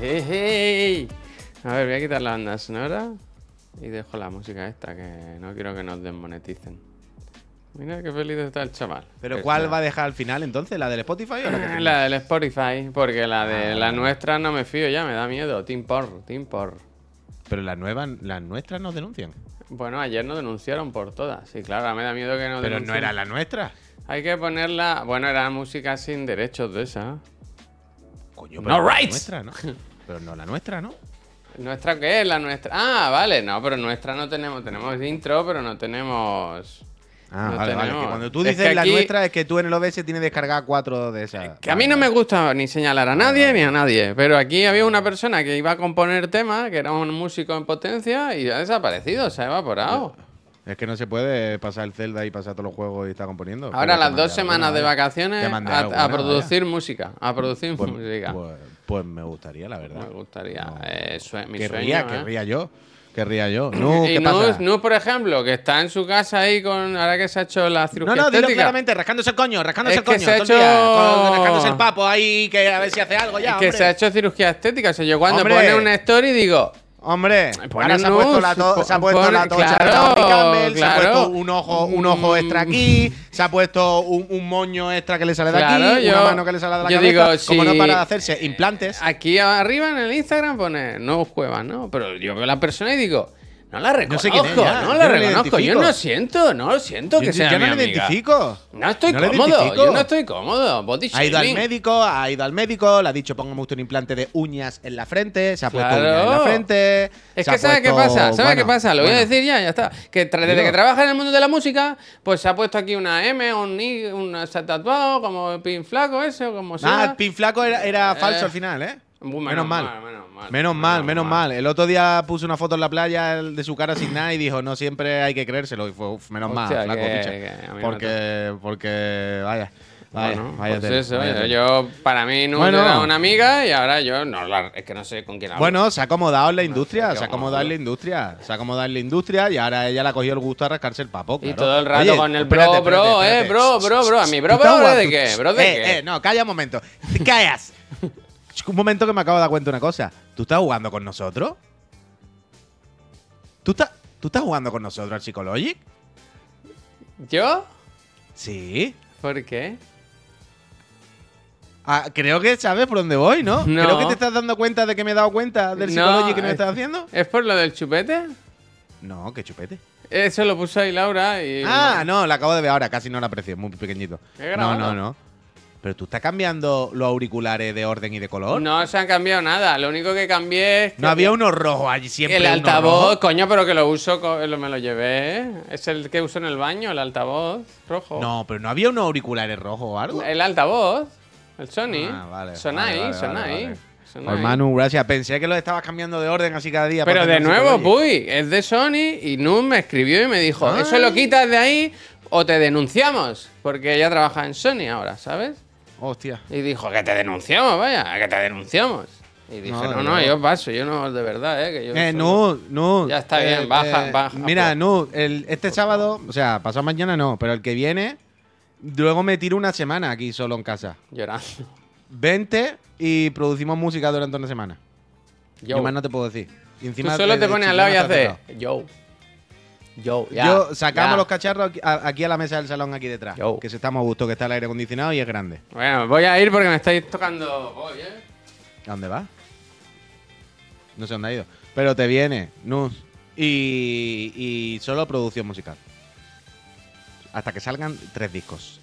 Hey, A ver, voy a quitar la banda sonora y dejo la música esta, que no quiero que nos desmoneticen. Mira qué feliz está el chaval. ¿Pero cuál está- va a dejar al final entonces? ¿La del Spotify o la que tenemos? La del Spotify, porque la de Ah, la nuestra no me fío ya, me da miedo. Team Por, Team Por. Pero las nuevas, las nuestras nos denuncian. Bueno, ayer nos denunciaron por todas. Sí, claro, me da miedo que nos Pero no era la nuestra. Hay que ponerla. Bueno, era música sin derechos de esa. Coño, No la rights. nuestra, ¿no? Pero no la nuestra, ¿no? ¿Nuestra qué es? La nuestra. Ah, vale, no, pero nuestra no tenemos. Tenemos intro, pero no tenemos. Ah, No vale, vale. Que cuando tú Es dices que la aquí- nuestra es que tú en el OBS tienes descargada cuatro de esas. Que a mí no me gusta ni señalar a nadie ni a nadie, pero aquí había una persona que iba a componer temas, que era un músico en potencia, y ha desaparecido, se ha evaporado. Es que no se puede pasar el Zelda y pasar todos los juegos y estar componiendo. Ahora las dos semanas alguna, de vacaciones a, producir música, a producir Pues, música. pues- pues me gustaría, la verdad. Me gustaría. No. eh, sue- mi querría, sueño, ¿eh? querría yo. Querría yo. No, y ¿qué Nus, pasa? Nus, por ejemplo, que está en su casa ahí con. Ahora que se ha hecho la cirugía No, no, dilo claramente, rascándose el coño, rascándose Es el que coño. se ha hecho- con- rascándose el papo ahí, que a ver si hace algo ya. que hombre. se ha hecho cirugía estética. O sea, yo cuando Hombre. pone una story digo. Hombre, ahora se ha puesto la, to- se ha puesto la tocha de claro, Campbell, se ha claro. puesto un ojo, un ojo extra aquí, se ha puesto un, un moño extra que le sale de Claro, aquí, yo- una mano que le sale de la yo cabeza, digo, como no para de hacerse implantes. Aquí arriba en el Instagram pone no cuevas, ¿no? Pero yo veo a la persona y digo, no la reconozco, sé quién es ya, no yo la no le reconozco. Yo no siento, no lo siento que Yo- sea yo mi no le amiga. identifico. No estoy No cómodo, identifico. yo no estoy cómodo. Body Ha ido al médico, ha ido al médico, le ha dicho póngame usted un implante de uñas en la frente, se ha puesto Claro. uñas en la frente. Es que ¿sabes qué pasa? ¿Sabes qué bueno, pasa? Lo voy a decir ya, ya está. Que desde que trabaja en el mundo de la música, pues se ha puesto aquí una M, un I, un se ha tatuado, como pin flaco ese, o como Ah, sea. el pin flaco era, era Eh. falso al final, ¿eh? Menos Menos mal. mal, menos mal. Menos mal, Menos. El otro día puso una foto en la playa de su cara sin nada y dijo, no siempre hay que creérselo. Y fue, "Uf, menos Hostia, mal, flaco, que- picha". que Porque, porque, vaya, vaya, Bueno, vaya pues eso, vaya yo, para mí no Bueno. era una amiga y ahora yo no es que no sé con quién hablo. Bueno, se ha acomodado en la industria, se ha acomodado en la industria, se ha acomodado en la industria y ahora ella le ha cogido el gusto a rascarse el papo. y todo el rato Oye, con el espérate, bro, espérate, bro, espérate. eh, bro, bro, bro. A mi bro, bro, ¿de qué? ¿Bro de eh, qué? eh, no, calla un momento. Callas. Un momento que me acabo de dar cuenta de una cosa. ¿Tú estás jugando con nosotros? ¿Tú estás, ¿Tú estás jugando con nosotros al Psychologic? ¿Yo? Sí. ¿Por qué? Ah, creo que sabes por dónde voy, ¿no? No. Creo que te estás dando cuenta de que me he dado cuenta del Psychologic que nos es- estás haciendo. ¿Es por lo del chupete? No, qué chupete. Eso lo puso ahí Laura y... Ah, no, la acabo de ver ahora, casi no la aprecio, muy pequeñito. No, no, no. Pero tú estás cambiando los auriculares de orden y de color. No se han cambiado nada. Lo único que cambié es que No había uno rojo allí siempre. el altavoz, coño, pero que lo uso, me lo llevé. ¿eh? Es el que uso en el baño, el altavoz rojo. No, pero no había unos auriculares rojos o algo. El altavoz, el Sony. Ah, vale, Sonai, vale, vale, Sonai, vale, vale. Sonai. Pues Manu, gracias. Pensé que lo estabas cambiando de orden así cada día. Pero de nuevo. Puy, es de Sony y Nun me escribió y me dijo, Ah. eso lo quitas de ahí o te denunciamos. Porque ella trabaja en Sony ahora, ¿sabes? Hostia. Y dijo, que te denunciamos, vaya, que te denunciamos. Y dije, No, no, yo paso, yo no, de verdad, ¿eh? Que yo Eh, solo- no, no. Ya está bien, baja, baja, Mira, pues. no, el, este sábado, o sea, pasado mañana no, pero el que viene, luego me tiro una semana aquí solo en casa. Llorando. Vente y producimos música durante una semana. Yo, Yo. más no te puedo decir. Y Tú encima solo de- te pones al lado y haces, yo. Yo, ya. Yo sacamos ya. los cacharros aquí a, aquí a la mesa del salón aquí detrás. Yo. Que se estamos a gusto, que está el aire acondicionado y es grande. Bueno, voy a ir porque me estáis tocando hoy, ¿eh? ¿A dónde vas? No sé dónde ha ido. Pero te viene, Nus. Y, y solo producción musical. Hasta que salgan tres discos.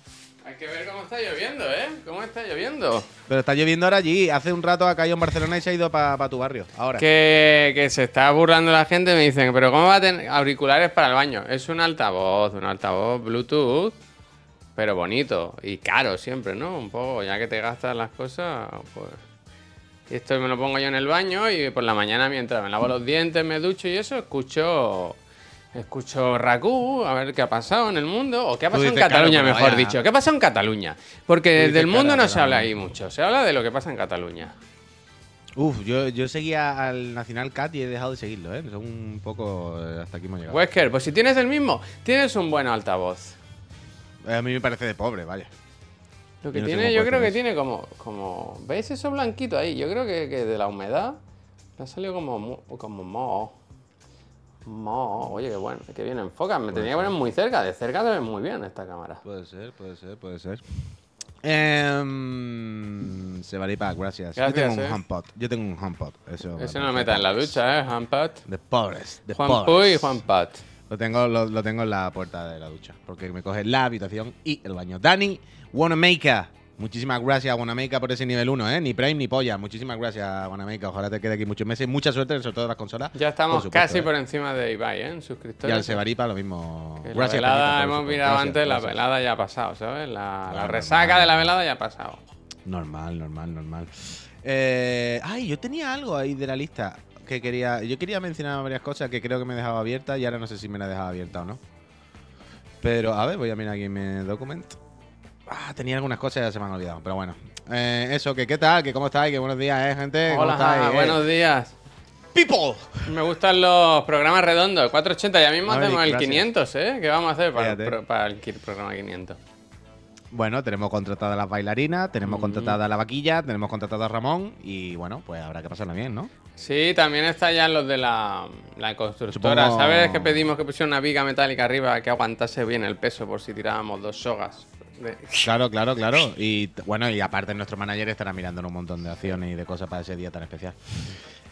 Hay que ver cómo está lloviendo, ¿eh? ¿Cómo está lloviendo? Pero está lloviendo ahora allí. Hace un rato ha caído en Barcelona y se ha ido para tu barrio. Ahora. Que, que se está burlando la gente me dicen, pero ¿cómo va a tener auriculares para el baño? Es un altavoz, un altavoz Bluetooth, pero bonito y caro siempre, ¿no? Un poco, ya que te gastas las cosas, pues... Y esto me lo pongo yo en el baño y por la mañana mientras me lavo los dientes, me ducho y eso, escucho... Escucho Raku, a ver qué ha pasado en el mundo, o qué ha pasado en Cataluña, claro, mejor vaya. dicho. ¿Qué ha pasado en Cataluña? Porque del mundo cara, no se habla ahí mucho, se habla de lo que pasa en Cataluña. Uf, yo, yo seguía al Nacional Cat y he dejado de seguirlo, ¿eh? Son un poco. eh, Hasta aquí hemos llegado. Wesker, pues si tienes el mismo, tienes un buen altavoz. A mí me parece de pobre, vaya. Lo que Yo tiene, yo creo que tiene como, como. ¿Veis eso blanquito ahí? Yo creo que, que de la humedad le ha salido como, como mo. Mo. Oye, qué bueno, qué bien enfoca. Me tenía que poner muy cerca. De cerca se ve muy bien esta cámara. Puede ser, puede ser, puede ser. Eh, Sebaripa, gracias. Yo Gracias, tengo un eh. HomePod. Yo tengo un HomePod. Eso, Eso no lo meta en la ducha, ¿eh? Juanpat. De pobres. De Juan pobres. Puy y Juan Pat. Lo tengo, lo, lo tengo en la puerta de la ducha. Porque me coge la habitación y el baño. Dani Wanamaker. Muchísimas gracias, Wanamaker, por ese nivel 1, ¿eh? Ni Prime ni polla. Muchísimas gracias, Wanamaker. Ojalá te quede aquí muchos meses. Mucha suerte, sobre todo en las consolas. Ya estamos Por supuesto, casi ¿eh? por encima de Ibai, ¿eh? En Y suscriptores. al Sebaripa lo mismo. Que la Gracias, velada, hemos mirado Gracias, antes, la gracias. velada ya ha pasado, ¿sabes? La, resaca normal. de la velada ya ha pasado. Normal, normal, normal. Eh, ay, yo tenía algo ahí de la lista que quería. Yo quería mencionar varias cosas que creo que me he dejado abiertas y ahora no sé si me la he dejado abierta o no. Pero, a ver, voy a mirar aquí mi documento. Ah, tenía algunas cosas y ya se me han olvidado, pero bueno. Eh, eso, que qué tal, que cómo estáis, que buenos días, eh, gente. ¿Cómo Hola, estáis, Jaja, eh? buenos días. People. Me gustan los programas redondos, 480. Ya mismo hacemos el gracias. 500, ¿eh? ¿Qué vamos a hacer para, el, pro- para el programa 500? Bueno, tenemos contratada a las bailarinas, tenemos Mm. contratada a la vaquilla, tenemos contratado a Ramón y bueno, pues habrá que pasarla bien, ¿no? Sí, también está ya los de la, la constructora. Supongo- ¿Sabes que pedimos que pusiera una viga metálica arriba que aguantase bien el peso por si tirábamos dos sogas? Claro, claro, claro. Y bueno, y aparte nuestro manager estará mirando un montón de acciones y de cosas para ese día tan especial.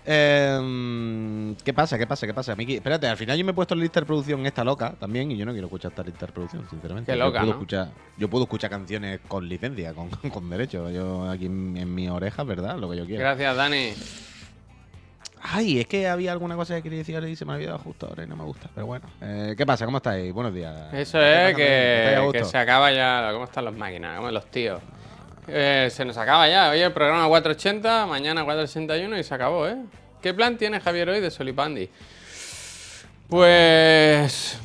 Eh, ¿Qué pasa? ¿Qué pasa? ¿Qué pasa, Miki? Espérate, al final yo me he puesto la lista de producción esta loca también y yo no quiero escuchar esta lista de producción, sinceramente. Qué Yo loca, puedo ¿no? escuchar, yo puedo escuchar canciones con licencia, con, con derecho. Yo aquí en, en mi oreja, ¿verdad? Lo que yo quiero. Gracias, Dani. Ay, es que había alguna cosa que quería decir y se me ha olvidado justo ahora y no me gusta. Pero bueno. Eh, ¿Qué pasa? ¿Cómo estáis? Buenos días. Eso ¿Estáis es, que, se acaba ya. ¿Cómo están las máquinas? ¿Cómo los tíos? Eh, se nos acaba ya. Hoy el programa 480, mañana 481 y se acabó, ¿eh? ¿Qué plan tiene Javier hoy de Solipandi? Pues.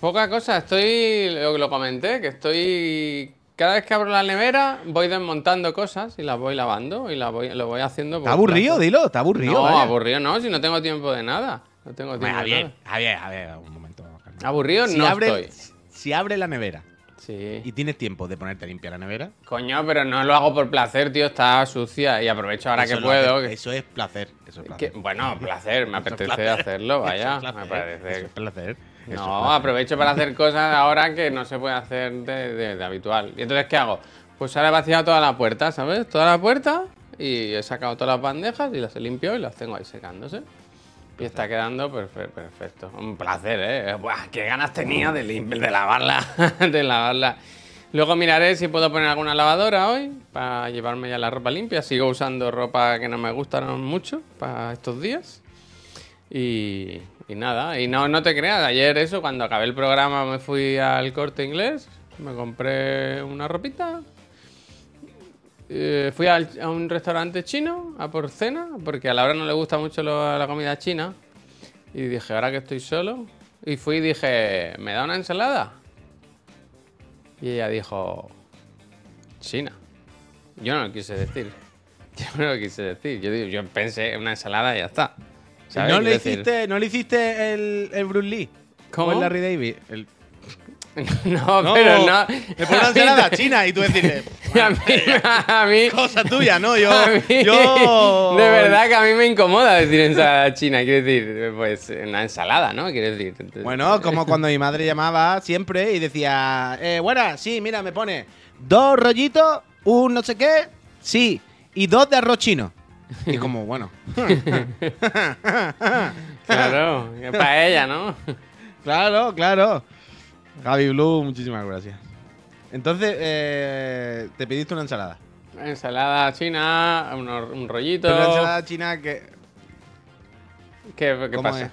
Poca cosa. Estoy. Lo comenté, que estoy. Cada vez que abro la nevera, voy desmontando cosas y las voy lavando y las voy, lo voy haciendo. por ¿Está aburrido? Dilo, está aburrido. No, vaya. aburrido no, si no tengo tiempo de nada. No tengo tiempo Bueno, de Javier, nada. Javier, Javier, un momento. calma. Aburrido Si no abre, estoy. si abre la nevera Sí. y tienes tiempo de ponerte a limpiar la nevera, Coño, pero no lo hago por placer, tío, está sucia y aprovecho ahora eso que puedo. eso es placer. Eso es que- placer. bueno, placer, me apetece placer. hacerlo, vaya. Eso es me placer, parece. eso es placer. Eso No, aprovecho para hacer cosas ahora que no se puede hacer de, de- de habitual. ¿Y entonces qué hago? Pues ahora he vaciado toda la puerta, ¿sabes? Toda la puerta y he sacado todas las bandejas y las he limpiado y las tengo ahí secándose. Y está quedando perfe- perfecto. Un placer, ¿eh? Buah, qué ganas tenía de, de lavarla. de lavarla. Luego miraré si puedo poner alguna lavadora hoy para llevarme ya la ropa limpia. Sigo usando ropa que no me gusta mucho para estos días. Y, y nada, y no, no te creas, ayer eso, cuando acabé el programa me fui al corte inglés, me compré una ropita, eh, fui a un restaurante chino a por cena, porque a Laura no le gusta mucho la comida china, y dije, ahora que estoy solo, y fui y dije, ¿me da una ensalada? Y ella dijo, China. Yo no lo quise decir. Yo no lo quise decir. Yo, yo pensé una ensalada y ya está. ¿Sabes? ¿No le, Quiero decir- hiciste, ¿No le hiciste el, el Bruce Lee? ¿Cómo? ¿O el Larry David? El- No, No, pero no. Le pones una ensalada china y tú decirle. a mí, a mí, Cosa tuya, ¿no? Yo. a mí- yo De verdad que a mí me incomoda decir ensalada china. Quiero decir, pues una ensalada, ¿no? Quiero decir. entonces- Bueno, como cuando mi madre llamaba siempre y decía, eh, buena, sí, mira, me pone dos rollitos, un no sé qué, sí, y dos de arroz chino. Y como, bueno, Claro, para ella, ¿no? claro, claro. Javi Blue, muchísimas gracias. Entonces, eh, te pediste una ensalada. Ensalada china, un, un rollito. Pero la ensalada china que... ¿Qué, qué ¿Cómo pasa?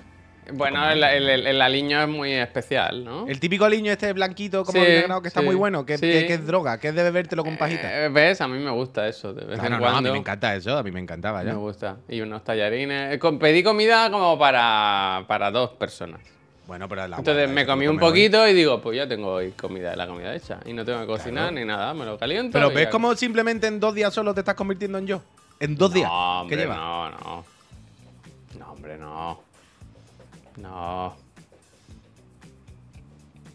Bueno, el, el, aliño es muy especial, ¿no? El típico aliño este blanquito como Sí, que está sí, muy bueno, que, sí. que- que es droga, que es de bebértelo con pajita. Eh, ¿Ves? A mí me gusta eso, de vez en no, a mí me encanta eso, a mí me encantaba ya. Me gusta. Y unos tallarines. Eh, Pedí comida como para, para dos personas. Bueno, pero la Entonces me comí un poquito y digo, pues ya tengo hoy comida, la comida hecha. Y no tengo que cocinar ni nada, me lo caliento. Pero ves ya- cómo simplemente en dos días solo te estás convirtiendo en yo. En dos días. No, hombre, ¿Qué lleva? no, no. No, hombre, no. No.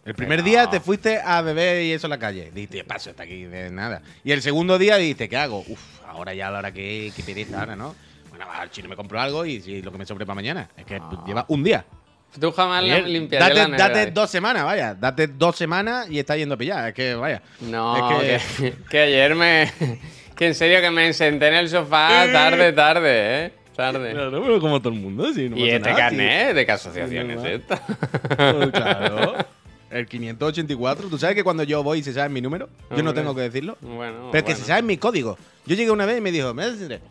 El primer no. día te fuiste a beber y eso en la calle. Dijiste, paso, está aquí de nada. Y el segundo día dijiste, ¿qué hago? Uf, ahora ya a la hora que, que pereza ahora, ¿no? Bueno, al chino me compro algo y lo que me sobre para mañana. Es que lleva un día. Tú jamás limpiarías date, la nevera, date dos semanas, vaya. Date dos semanas y está yendo a pillar. Es que, vaya. No, Es que, que ayer me. Que en serio que me senté en el sofá tarde, tarde, ¿eh? Tarde. Claro, pero como todo el mundo, sí. No y este nada, carnet, ¿de qué asociación es esta? sí. Claro. El 584. ¿Tú sabes que cuando yo voy y se sabe mi número? Yo no tengo que decirlo. Bueno, Pero que bueno. se sabe mi código. Yo llegué una vez y me dijo, ¿me das el dinero?".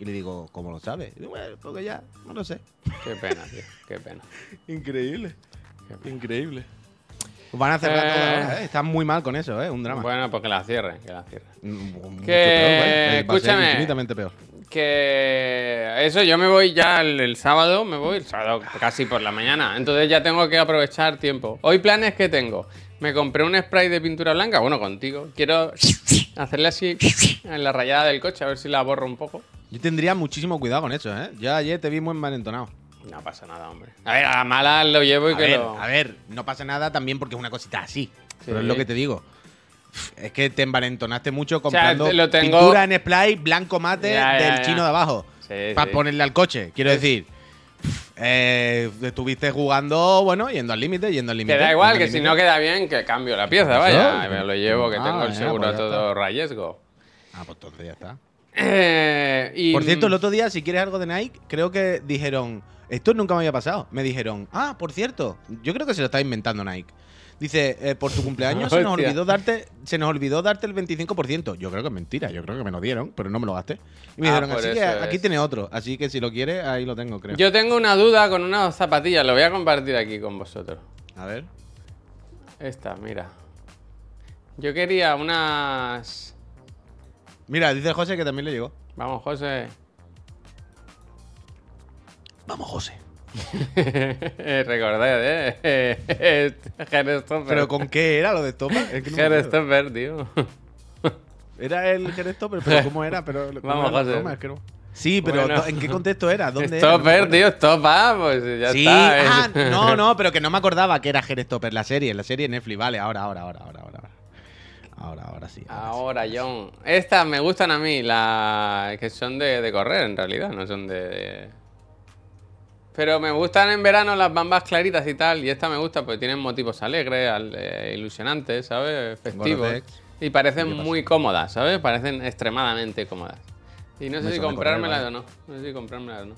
Y le digo, ¿cómo lo sabes? Y digo, bueno, porque ya, no lo sé. Qué pena, tío, qué pena. Increíble. Qué pena. Increíble. Van a cerrar Eh. ¿eh? Están muy mal con eso, ¿eh? Un drama. Bueno, pues que la cierre, que la cierre. Mm, Que- peor, vaya. Va a ser escúchame. infinitamente peor. Que eso, yo me voy ya el, el sábado, me voy el sábado casi por la mañana. Entonces ya tengo que aprovechar tiempo. Hoy planes que tengo. Me compré un spray de pintura blanca, bueno, contigo. Quiero hacerle así en la rayada del coche, a ver si la borro un poco. Yo tendría muchísimo cuidado con eso, ¿eh? Yo ayer te vi muy malentonado. No pasa nada, hombre. A ver, a la mala lo llevo y A que ver, lo. a ver, no pasa nada también porque es una cosita así. Pero es lo que te digo. Es que te envalentonaste mucho comprando te- lo tengo- pintura en spray blanco mate Ya, del ya. chino de abajo. Sí, para sí. ponerle al coche. Quiero decir, eh, estuviste jugando, bueno, yendo al límite, yendo al límite. Que da igual, que si no queda bien, que cambio la pieza, vaya. Me lo llevo, que Ah, tengo el seguro pues todo riesgo. Ah, pues entonces ya está. Eh, y- Por cierto, el otro día, si quieres algo de Nike, creo que dijeron. Esto nunca me había pasado. Me dijeron, ah, por cierto, yo creo que se lo está inventando Nike. Dice, eh, por tu cumpleaños se nos olvidó darte, se nos olvidó darte el 25%. Yo creo que es mentira, yo creo que me lo dieron, pero no me lo gasté. Y me Ah, dijeron, por así que aquí tiene otro. Así que si lo quieres, ahí lo tengo, creo. Yo tengo una duda con unas zapatillas, lo voy a compartir aquí con vosotros. A ver. Esta, mira. Yo quería unas. Mira, dice José que también le llegó. Vamos, José. Vamos, José. Recordad, eh. ¿Pero con qué era lo de Stopper? Es que no me acuerdo. Gerestopper, tío. Era el Gerestopper, pero ¿cómo era? Pero, ¿cómo Vamos, era José. Sí, pero Bueno. ¿en qué contexto era? ¿Dónde era? No Stopper, acuerdo. tío, stop up, pues ya sí, está. eh. ah, no, no, pero que no me acordaba que era Gerestopper, la serie, la serie Netflix. Vale, ahora, ahora, ahora, ahora, ahora. Ahora, ahora sí. ahora sí. Ahora, John. Estas me gustan a mí, las que son de, de correr en realidad, no son de, de- Pero me gustan en verano las bambas claritas y tal, y esta me gusta porque tienen motivos alegres, al- eh, ilusionantes, ¿sabes? Festivos. Y parecen muy cómodas, ¿sabes? Parecen extremadamente cómodas. Y no sé Me si comprármelas correr, o no. No sé si comprármelas o no.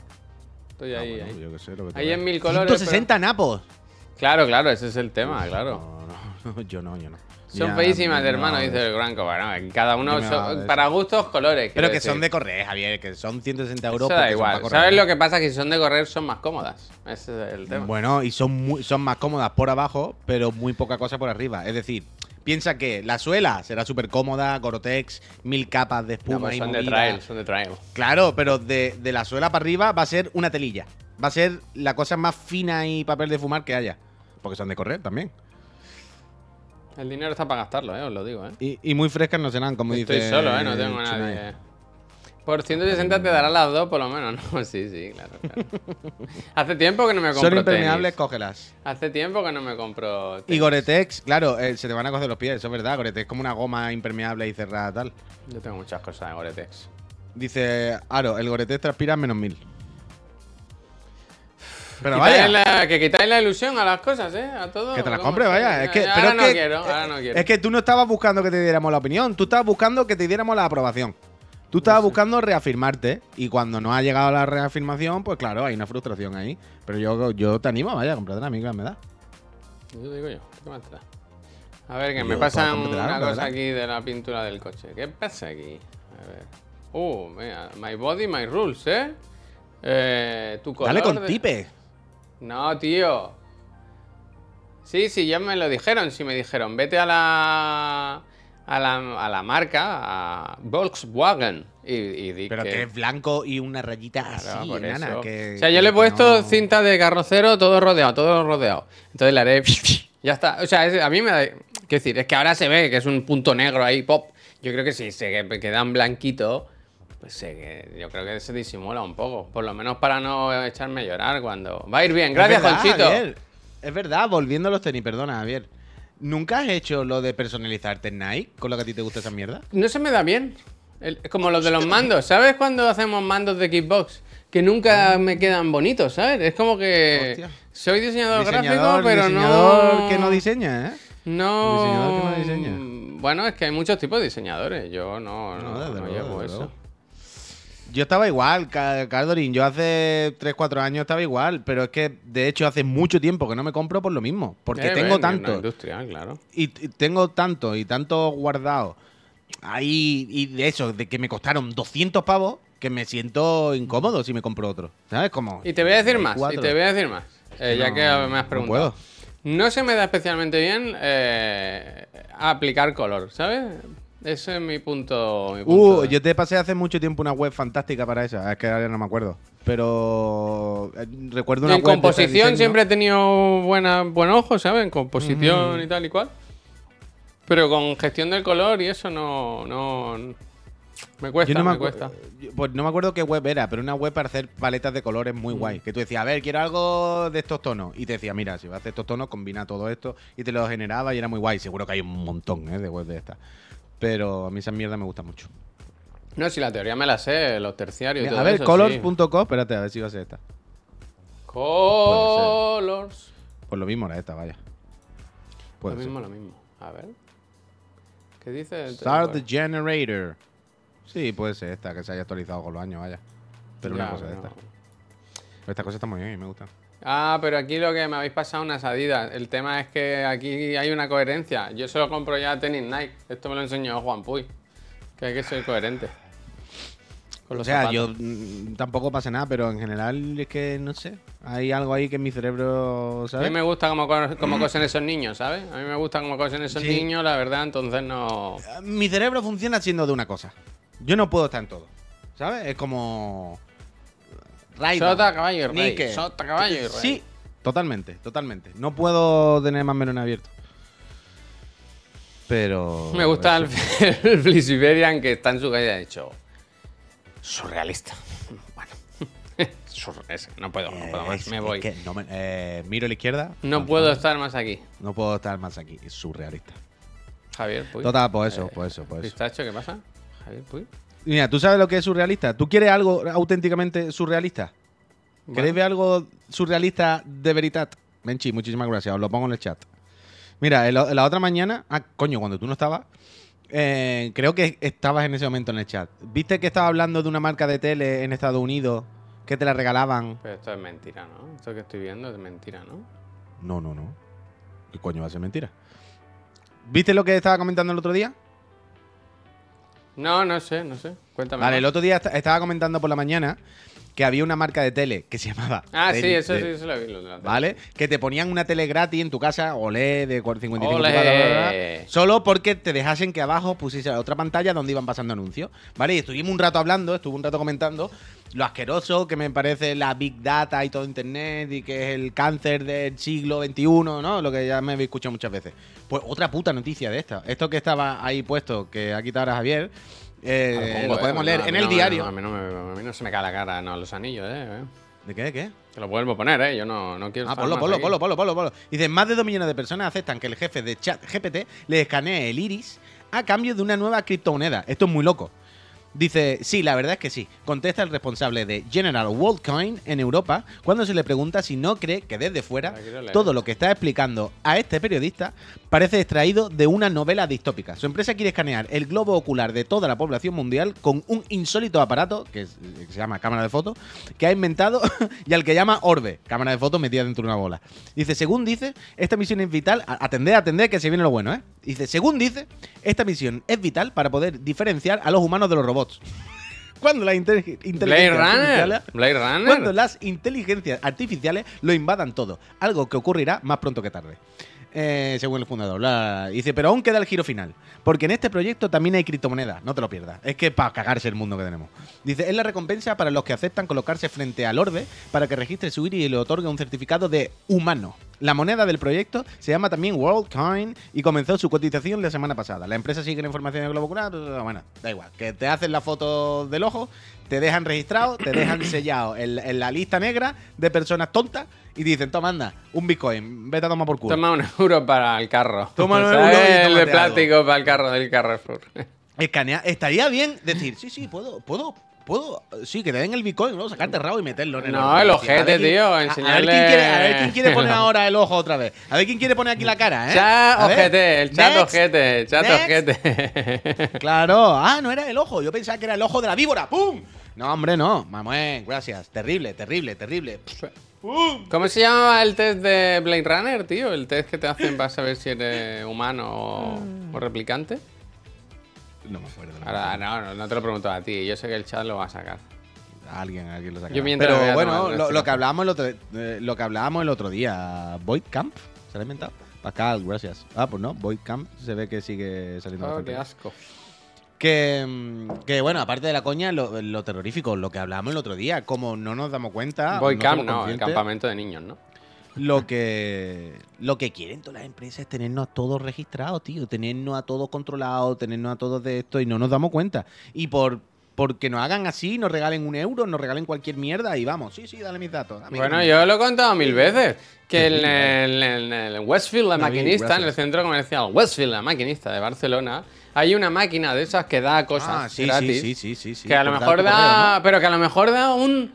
Estoy Ah, ahí, bueno, ahí. yo qué sé, lo que tú Ahí veas. en mil colores. 160 napos. pero- Claro, claro, ese es el tema, claro. No, no, yo no, yo no. Son Ya, feísimas, no, hermano, no, dice el Granco. Bueno, en cada uno, son- de para gustos, colores. Pero que son decir. de correr, Javier, que son 160 euros. Eso da son igual. correr. ¿Sabes lo que pasa? Que si son de correr son más cómodas. Ese es el tema. Bueno, y son, muy- son más cómodas por abajo, pero muy poca cosa por arriba. Es decir, piensa que la suela será súper cómoda, Gorotex, mil capas de No, espuma pues y son de movida. trail, son de trail. Claro, pero de, de la suela para arriba va a ser una telilla. Va a ser la cosa más fina y papel de fumar que haya. Porque son de correr también. El dinero está para gastarlo, eh, os lo digo, eh. Y, y muy frescas no serán, como Estoy dice. solo, eh, no tengo a nadie. Por 160 te dará las dos, por lo menos, ¿no? Sí, sí, claro, claro. Hace tiempo que no me compro Son impermeables, tenis. cógelas. Hace tiempo que no me compro Y tenis. Goretex, claro, eh, se te van a coger los pies, eso es verdad. Goretex es como una goma impermeable y cerrada tal. Yo tengo muchas cosas de Gore-Tex. Dice, Aro, el Goretex transpira menos mil. Pero vaya, Quitáis la- que quitáis la ilusión a las cosas, ¿eh? A todo. que te las ¿cómo compre, vaya. Es que, pero ahora es no que, quiero, ahora no quiero. Es que tú no estabas buscando que te diéramos la opinión, tú estabas buscando que te diéramos la aprobación. Tú estabas buscando reafirmarte y cuando no ha llegado la reafirmación, pues claro, hay una frustración ahí. Pero yo, yo te animo, vaya, comprate la que me da. Yo digo yo, ¿qué más te da? A ver, que Yo, me cómpratela, una cosa aquí de la pintura del coche. ¿Qué pasa aquí? A ver. Uh, mira, my body, my rules, ¿eh? eh tu color Dale con de- tipe. No, tío. Sí, sí, ya me lo dijeron. Sí, me dijeron, vete a la. a la, a la marca, a Volkswagen. Y, y di Pero que. que es blanco y una rayita Claro, así, enana. Que, o sea, yo le he puesto no- cinta de carrocero todo rodeado, todo rodeado. Entonces le haré. Ya está. O sea, es- a mí me da. Quiero decir, es que ahora se ve que es un punto negro ahí, pop. Yo creo que si se que- quedan blanquito, pues se que- yo creo que se disimula un poco. Por lo menos para no echarme a llorar cuando. Va a ir bien. Gracias, es verdad, Conchito. Javier. Es verdad, volviendo a los tenis, perdona, Javier. ¿Nunca has hecho lo de personalizarte en Nike con lo que a ti te gusta esa mierda? No se me da bien. El- como los de los mandos. ¿Sabes cuando hacemos mandos de Xbox? Que nunca me quedan bonitos, ¿sabes? Es como que Hostia. soy diseñador, Diseñador, gráfico, pero diseñador no. que no diseña, ¿eh? No. Diseñador que no diseña. Bueno, es que hay muchos tipos de diseñadores. Yo no, no, No, llevo eso. Yo estaba igual, Ca- Cardorin. Yo hace 3-4 años estaba igual, pero es que de hecho hace mucho tiempo que no me compro por lo mismo. Porque Eh, tengo tanto. industria, claro. Y, y tengo tanto y tanto guardado ahí y de eso, de que me costaron 200 pavos, que me siento incómodo si me compro otro. ¿Sabes? Como. Y te voy a decir más, y te voy a decir más. eh, ya que me has no preguntado. puedo. No se me da especialmente bien eh, aplicar color, ¿sabes? Ese es mi punto. mi punto Uh, de- yo te pasé hace mucho tiempo una web fantástica para esa. Es que ahora no me acuerdo. Pero eh, recuerdo una en web composición siempre he tenido buena, buen ojo, ¿sabes? En composición y tal y cual. Pero con gestión del color y eso no. no me cuesta, no me, cuesta. Pues no me acuerdo qué web era, pero una web para hacer paletas de colores Mm. muy guay. Que tú decías, a ver, quiero algo de estos tonos. Y te decía, mira, si vas a hacer estos tonos, combina todo esto. Y te lo generaba y era muy guay. Seguro que hay un montón ¿eh? de webs de estas. Pero a mí esa mierda me gusta mucho. No, si la teoría me la sé, los terciarios y Mira, todo a ver, eso, sí. espérate, a ver si va a ser esta. Colors. Pues lo mismo era esta, vaya. Puede lo ser. mismo, lo mismo. A ver. ¿Qué dice? Start the generator. Sí, puede ser esta, que se haya actualizado con los años, vaya. Pero una cosa de esta. Esta cosa está muy bien y me gusta. Ah, pero aquí lo que me habéis pasado unas adidas. El tema es que aquí hay una coherencia. Yo solo compro ya tenis Nike. Esto me lo enseñó Juan Puy. Que hay que ser coherente. Con O sea, zapatos. yo mm, tampoco pasa nada, pero en general es que no sé. Hay algo ahí que en mi cerebro, A mí me gusta como, co- como cosen esos niños, ¿sabes? A mí me gusta como cosen esos Sí. niños, la verdad, entonces no... Mi cerebro funciona siendo de una cosa. Yo no puedo estar en todo. ¿Sabes? Es como. Raiden, Sota, caballo y rey. Nike. Sota, caballo y rey. Sí, totalmente, totalmente. No puedo tener más menos abierto. Pero. Me gusta el, eso. el Flisiberian que está en su calle, ha dicho... Surrealista. Bueno. No puedo, no puedo más. Es- Me es voy. que no me- eh, miro a la izquierda. No puedo estar más aquí. No puedo estar más aquí. Es surrealista. Javier, Puy. Total, pues eso, Eh, pues eso, pues eso. Pistacho, ¿qué pasa? Javier, Puy. Mira, ¿tú sabes lo que es surrealista? ¿Tú quieres algo auténticamente surrealista? ¿Queréis ver algo surrealista de verdad? Menchi, muchísimas gracias. Os lo pongo en el chat. Mira, la otra mañana. Ah, coño, cuando tú no estabas. eh, creo que estabas en ese momento en el chat. ¿Viste que estaba hablando de una marca de tele en Estados Unidos que te la regalaban? Pero esto es mentira, ¿no? Esto que estoy viendo es mentira, ¿no? No, no, no. ¿Qué coño va a ser mentira? ¿Viste lo que estaba comentando el otro día? No, no sé, no sé. Cuéntame. Vale, más. el otro día esta- estaba comentando por la mañana que había una marca de tele que se llamaba. Ah, sí, Tele- eso sí, eso lo vi. lo la. ¿Vale? Que te ponían una tele gratis en tu casa, OLED de 55 Ole. pulgadas, bla, bla, bla, solo porque te dejasen que abajo pusiese otra pantalla donde iban pasando anuncios. ¿Vale? Y estuvimos un rato hablando, estuve un rato comentando lo asqueroso que me parece la Big Data y todo Internet y que es el cáncer del siglo XXI, ¿no? Lo que ya me habéis escuchado muchas veces. Pues otra puta noticia de esta. Esto que estaba ahí puesto, que ha quitado ahora Javier, eh, Lo podemos leer en el diario. A mí, no me, a mí no se me cae la cara, no, los anillos, eh. eh. ¿De qué? ¿De qué? Te lo vuelvo a poner, eh. Yo no, no quiero. Ah, ponlo, ponlo, ponlo, ponlo, ponlo, ponlo. Dice, más de 2 millones de personas aceptan que el jefe de chat GPT le escanee el iris a cambio de una nueva criptomoneda. Esto es muy loco. Dice, sí, la verdad es que sí. Contesta el responsable de General WorldCoin en Europa cuando se le pregunta si no cree que desde fuera leer. todo lo que está explicando a este periodista parece extraído de una novela distópica. Su empresa quiere escanear el globo ocular de toda la población mundial con un insólito aparato que, es- que se llama cámara de fotos que ha inventado y al que llama Orbe, cámara de fotos metida dentro de una bola. Dice, según dice, esta misión es vital. Atended, atended, que se viene lo bueno, ¿eh? Dice, según dice, esta misión es vital para poder diferenciar a los humanos de los robots. Cuando las inte- Blade inteligencias Runner. artificiales- Blade Runner. cuando las inteligencias artificiales lo invadan todo, algo que ocurrirá más pronto que tarde. Eh, según el fundador. bla. Dice, pero aún queda el giro final. Porque en este proyecto también hay criptomonedas, no te lo pierdas. Es que para cagarse el mundo que tenemos. Dice, es la recompensa para los que aceptan colocarse frente al orbe para que registre su iris y le otorgue un certificado de humano. La moneda del proyecto se llama también WorldCoin y comenzó su cotización la semana pasada. La empresa sigue la información del globo bueno, da igual. Que te hacen la foto del ojo, te dejan registrado, te dejan sellado en, en la lista negra de personas tontas y dicen, toma, anda, un Bitcoin, vete a tomar por culo. Toma un euro para el carro. Toma un euro El de plástico para el carro del Carrefour. Escanear, estaría bien decir, sí, sí, puedo, puedo, puedo, sí, que te den el Bitcoin, ¿no? Sacarte rabo y meterlo en el No, el ojete, tío, a- A ver, enseñarle- quién quiere, a ver quién quiere poner ahora el ojo otra vez. A ver quién quiere poner aquí la cara, ¿eh? Chat ojete, el chat Next. ojete, el chat Next. ojete. Claro, ah, no era el ojo, yo pensaba que era el ojo de la víbora, ¡pum! No, hombre, no, mamuen, gracias. Terrible, terrible, terrible. ¿Cómo se llamaba el test de Blade Runner, tío? El test que te hacen para saber si eres humano o, o replicante. No me acuerdo. no me Ahora, no, no, no te lo pregunto a ti. Yo sé que el chat lo va a sacar. Alguien, alguien lo saca. Yo mientras voy Pero a bueno, lo, que hablábamos el otro, eh, lo que hablábamos el otro día, Void Camp, ¿se lo ha inventado? Pascal, gracias. Ah, pues no, Void Camp se ve que sigue saliendo Oh, qué bien. asco. Que, mm, que bueno, aparte de la coña, lo, lo terrorífico, lo que hablábamos el otro día, como no nos damos cuenta. Boy no Camp, somos no, el campamento de niños, ¿no? Lo que, lo que quieren todas las empresas es tenernos a todos registrados, tío. Tenernos a todos controlados, tenernos a todos de esto y no nos damos cuenta. Y por porque nos hagan así, nos regalen un euro, nos regalen cualquier mierda y vamos, sí, sí, dale mis datos. dame Bueno, yo lo he contado mil veces. Que en el, Westfield, la maquinista, en el centro comercial Westfield, la maquinista de Barcelona, hay una máquina de esas que da cosas Ah, sí, gratis. sí, sí, sí, sí, que a lo mejor da. Pero que a lo mejor da un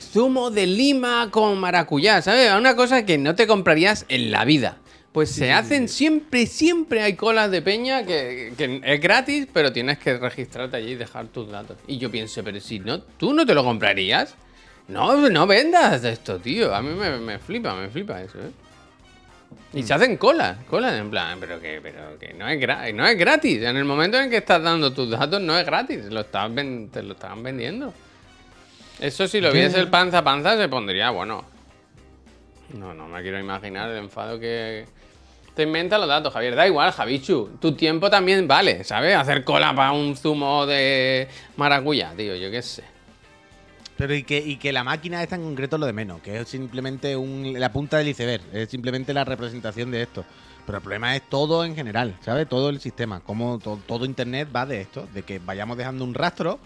zumo de lima con maracuyá, ¿sabes? Una cosa que no te comprarías en la vida. Pues se hacen siempre, siempre hay colas de peña que, que es gratis, pero tienes que registrarte allí y dejar tus datos. Y yo pienso, pero si no, tú no te lo comprarías. No, no vendas esto, tío. A mí me, me flipa, me flipa eso, ¿eh? Y se hacen colas, colas en plan, pero que, pero que no, es no es gratis. En el momento en que estás dando tus datos no es gratis, lo estás te lo estaban vendiendo. Eso si lo viese el panza a panza se pondría, bueno. No, no me quiero imaginar el enfado que... Te inventa los datos, Javier. Da igual, Javichu. Tu tiempo también vale, ¿sabes? Hacer cola para un zumo de maracuyá, tío, yo qué sé. Pero y que, y que la máquina esta en concreto es lo de menos, que es simplemente un- la punta del iceberg, es simplemente la representación de esto. Pero el problema es todo en general, ¿sabes? Todo el sistema, como to- todo Internet va de esto, de que vayamos dejando un rastro,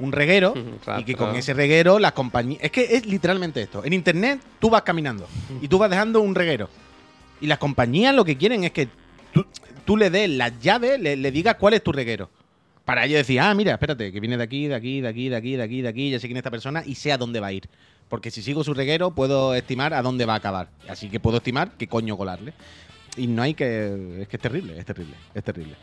un reguero, y que con ese reguero las compañías... Es que es literalmente esto. En Internet tú vas caminando y tú vas dejando un reguero. Y las compañías lo que quieren es que tú, tú le des las llaves, le, le digas cuál es tu reguero. Para ellos decir, ah, mira, espérate, que viene de aquí, de aquí, de aquí, de aquí, de aquí, de aquí, ya sé quién es esta persona y sé a dónde va a ir. Porque si sigo su reguero, puedo estimar a dónde va a acabar. Así que puedo estimar qué coño colarle. Y no hay que. Es que es terrible, es terrible, es terrible.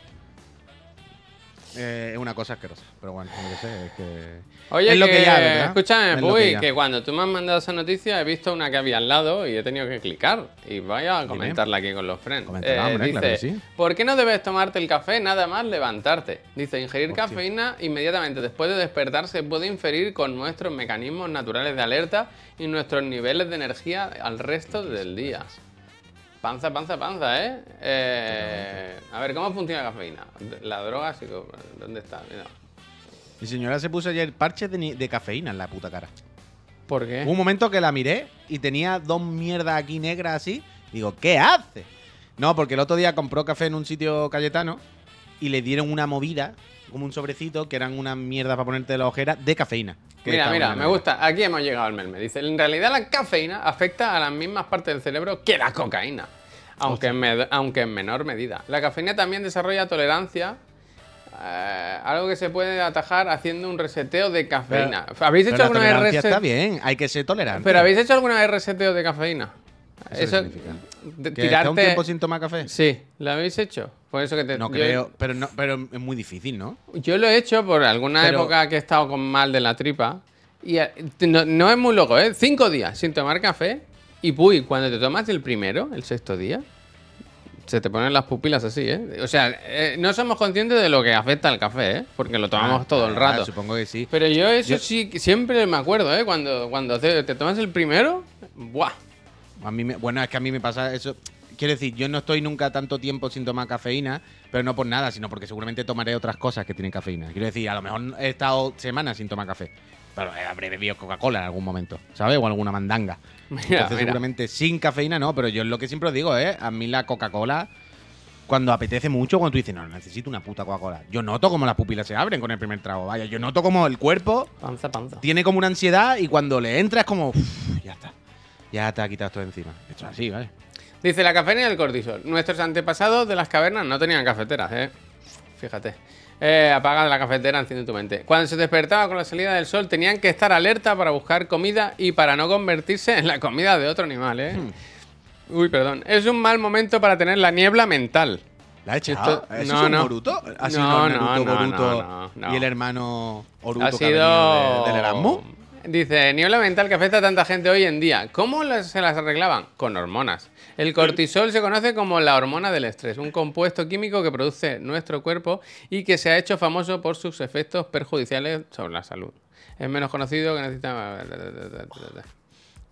Eh, es una cosa asquerosa. Pero bueno, no lo sé, es que. Oye, es lo que, que ya, ¿verdad? escúchame, Es lo Puy, que cuando tú me has mandado esa noticia he visto una que había al lado y he tenido que clicar. Y voy a comentarla aquí con los friends. Coméntala, hombre, dice, claro que sí. ¿por qué no debes tomarte el café nada más levantarte? Dice, ingerir Hostia. cafeína inmediatamente después de despertar se puede inferir con nuestros mecanismos naturales de alerta y nuestros niveles de energía al resto del día. Panza, panza, panza, ¿eh? Eh, a ver, ¿cómo funciona la cafeína? La droga, psico- ¿dónde está? Mira. Mi señora se puso ayer parches de, de cafeína en la puta cara. ¿Por qué? Hubo un momento que la miré y tenía dos mierdas aquí negras así. Digo, ¿qué hace? No, porque el otro día compró café en un sitio cayetano y le dieron una movida, como un sobrecito, que eran unas mierdas para ponerte la ojera de cafeína. Mira, mira, me gusta. Aquí hemos llegado al melme. Dice, en realidad la cafeína afecta a las mismas partes del cerebro que la cocaína, aunque en, med- aunque en menor medida. La cafeína también desarrolla tolerancia, eh, algo que se puede atajar haciendo un reseteo de cafeína. ¿Habéis hecho alguna vez tolerancia está bien, hay que ser tolerante. Pero habéis hecho alguna vez reseteo de cafeína? ¿Eso de- ¿Que un tiempo sin tomar café? Sí, ¿lo habéis hecho? Por eso que te No yo- creo, pero, no, pero es muy difícil, ¿no? Yo lo he hecho por alguna Pero- época que he estado con mal de la tripa. Y eh, no, no es muy loco, ¿eh? Cinco días sin tomar café. Y puy, cuando te tomas el primero, el sexto día, se te ponen las pupilas así, ¿eh? O sea, eh, no somos conscientes de lo que afecta al café, ¿eh? Porque lo tomamos Ah, todo el ah, rato. Supongo que sí. Pero yo eso Yo- sí, siempre me acuerdo, ¿eh? Cuando, cuando te, te tomas el primero, ¡buah! A mí me- bueno, es que a mí me pasa eso. Quiero decir, yo no estoy nunca tanto tiempo sin tomar cafeína, pero no por nada, sino porque seguramente tomaré otras cosas que tienen cafeína. Quiero decir, a lo mejor he estado semanas sin tomar café, pero habré bebido Coca-Cola en algún momento, ¿sabes? O alguna mandanga. Mira, Entonces, mira. seguramente sin cafeína no, pero yo es lo que siempre os digo, ¿eh? A mí la Coca-Cola, cuando apetece mucho, cuando tú dices, no, necesito una puta Coca-Cola. Yo noto como las pupilas se abren con el primer trago, vaya. Yo noto como el cuerpo Panza, panza. tiene como una ansiedad y cuando le entra es como, "Uf, ya está. ya te ha quitado esto de encima. Esto es así, ¿vale? Dice la cafetería del cortisol. Nuestros antepasados de las cavernas no tenían cafeteras, ¿eh? Fíjate. Eh, apaga la cafetera, enciende tu mente. Cuando se despertaba con la salida del sol, tenían que estar alerta para buscar comida y para no convertirse en la comida de otro animal, ¿eh? Hmm. Uy, perdón. Es un mal momento para tener la niebla mental. ¿La ha echado? Esto- ¿Eso no, es un no. Boruto? ¿Ha sido No, Naruto, no, Boruto no, y el hermano Oruto ha sido... de- del Erasmus? Dice, niebla mental que afecta a tanta gente hoy en día. ¿Cómo se las arreglaban? Con hormonas. El cortisol se conoce como la hormona del estrés, un compuesto químico que produce nuestro cuerpo y que se ha hecho famoso por sus efectos perjudiciales sobre la salud. Es menos conocido que necesita...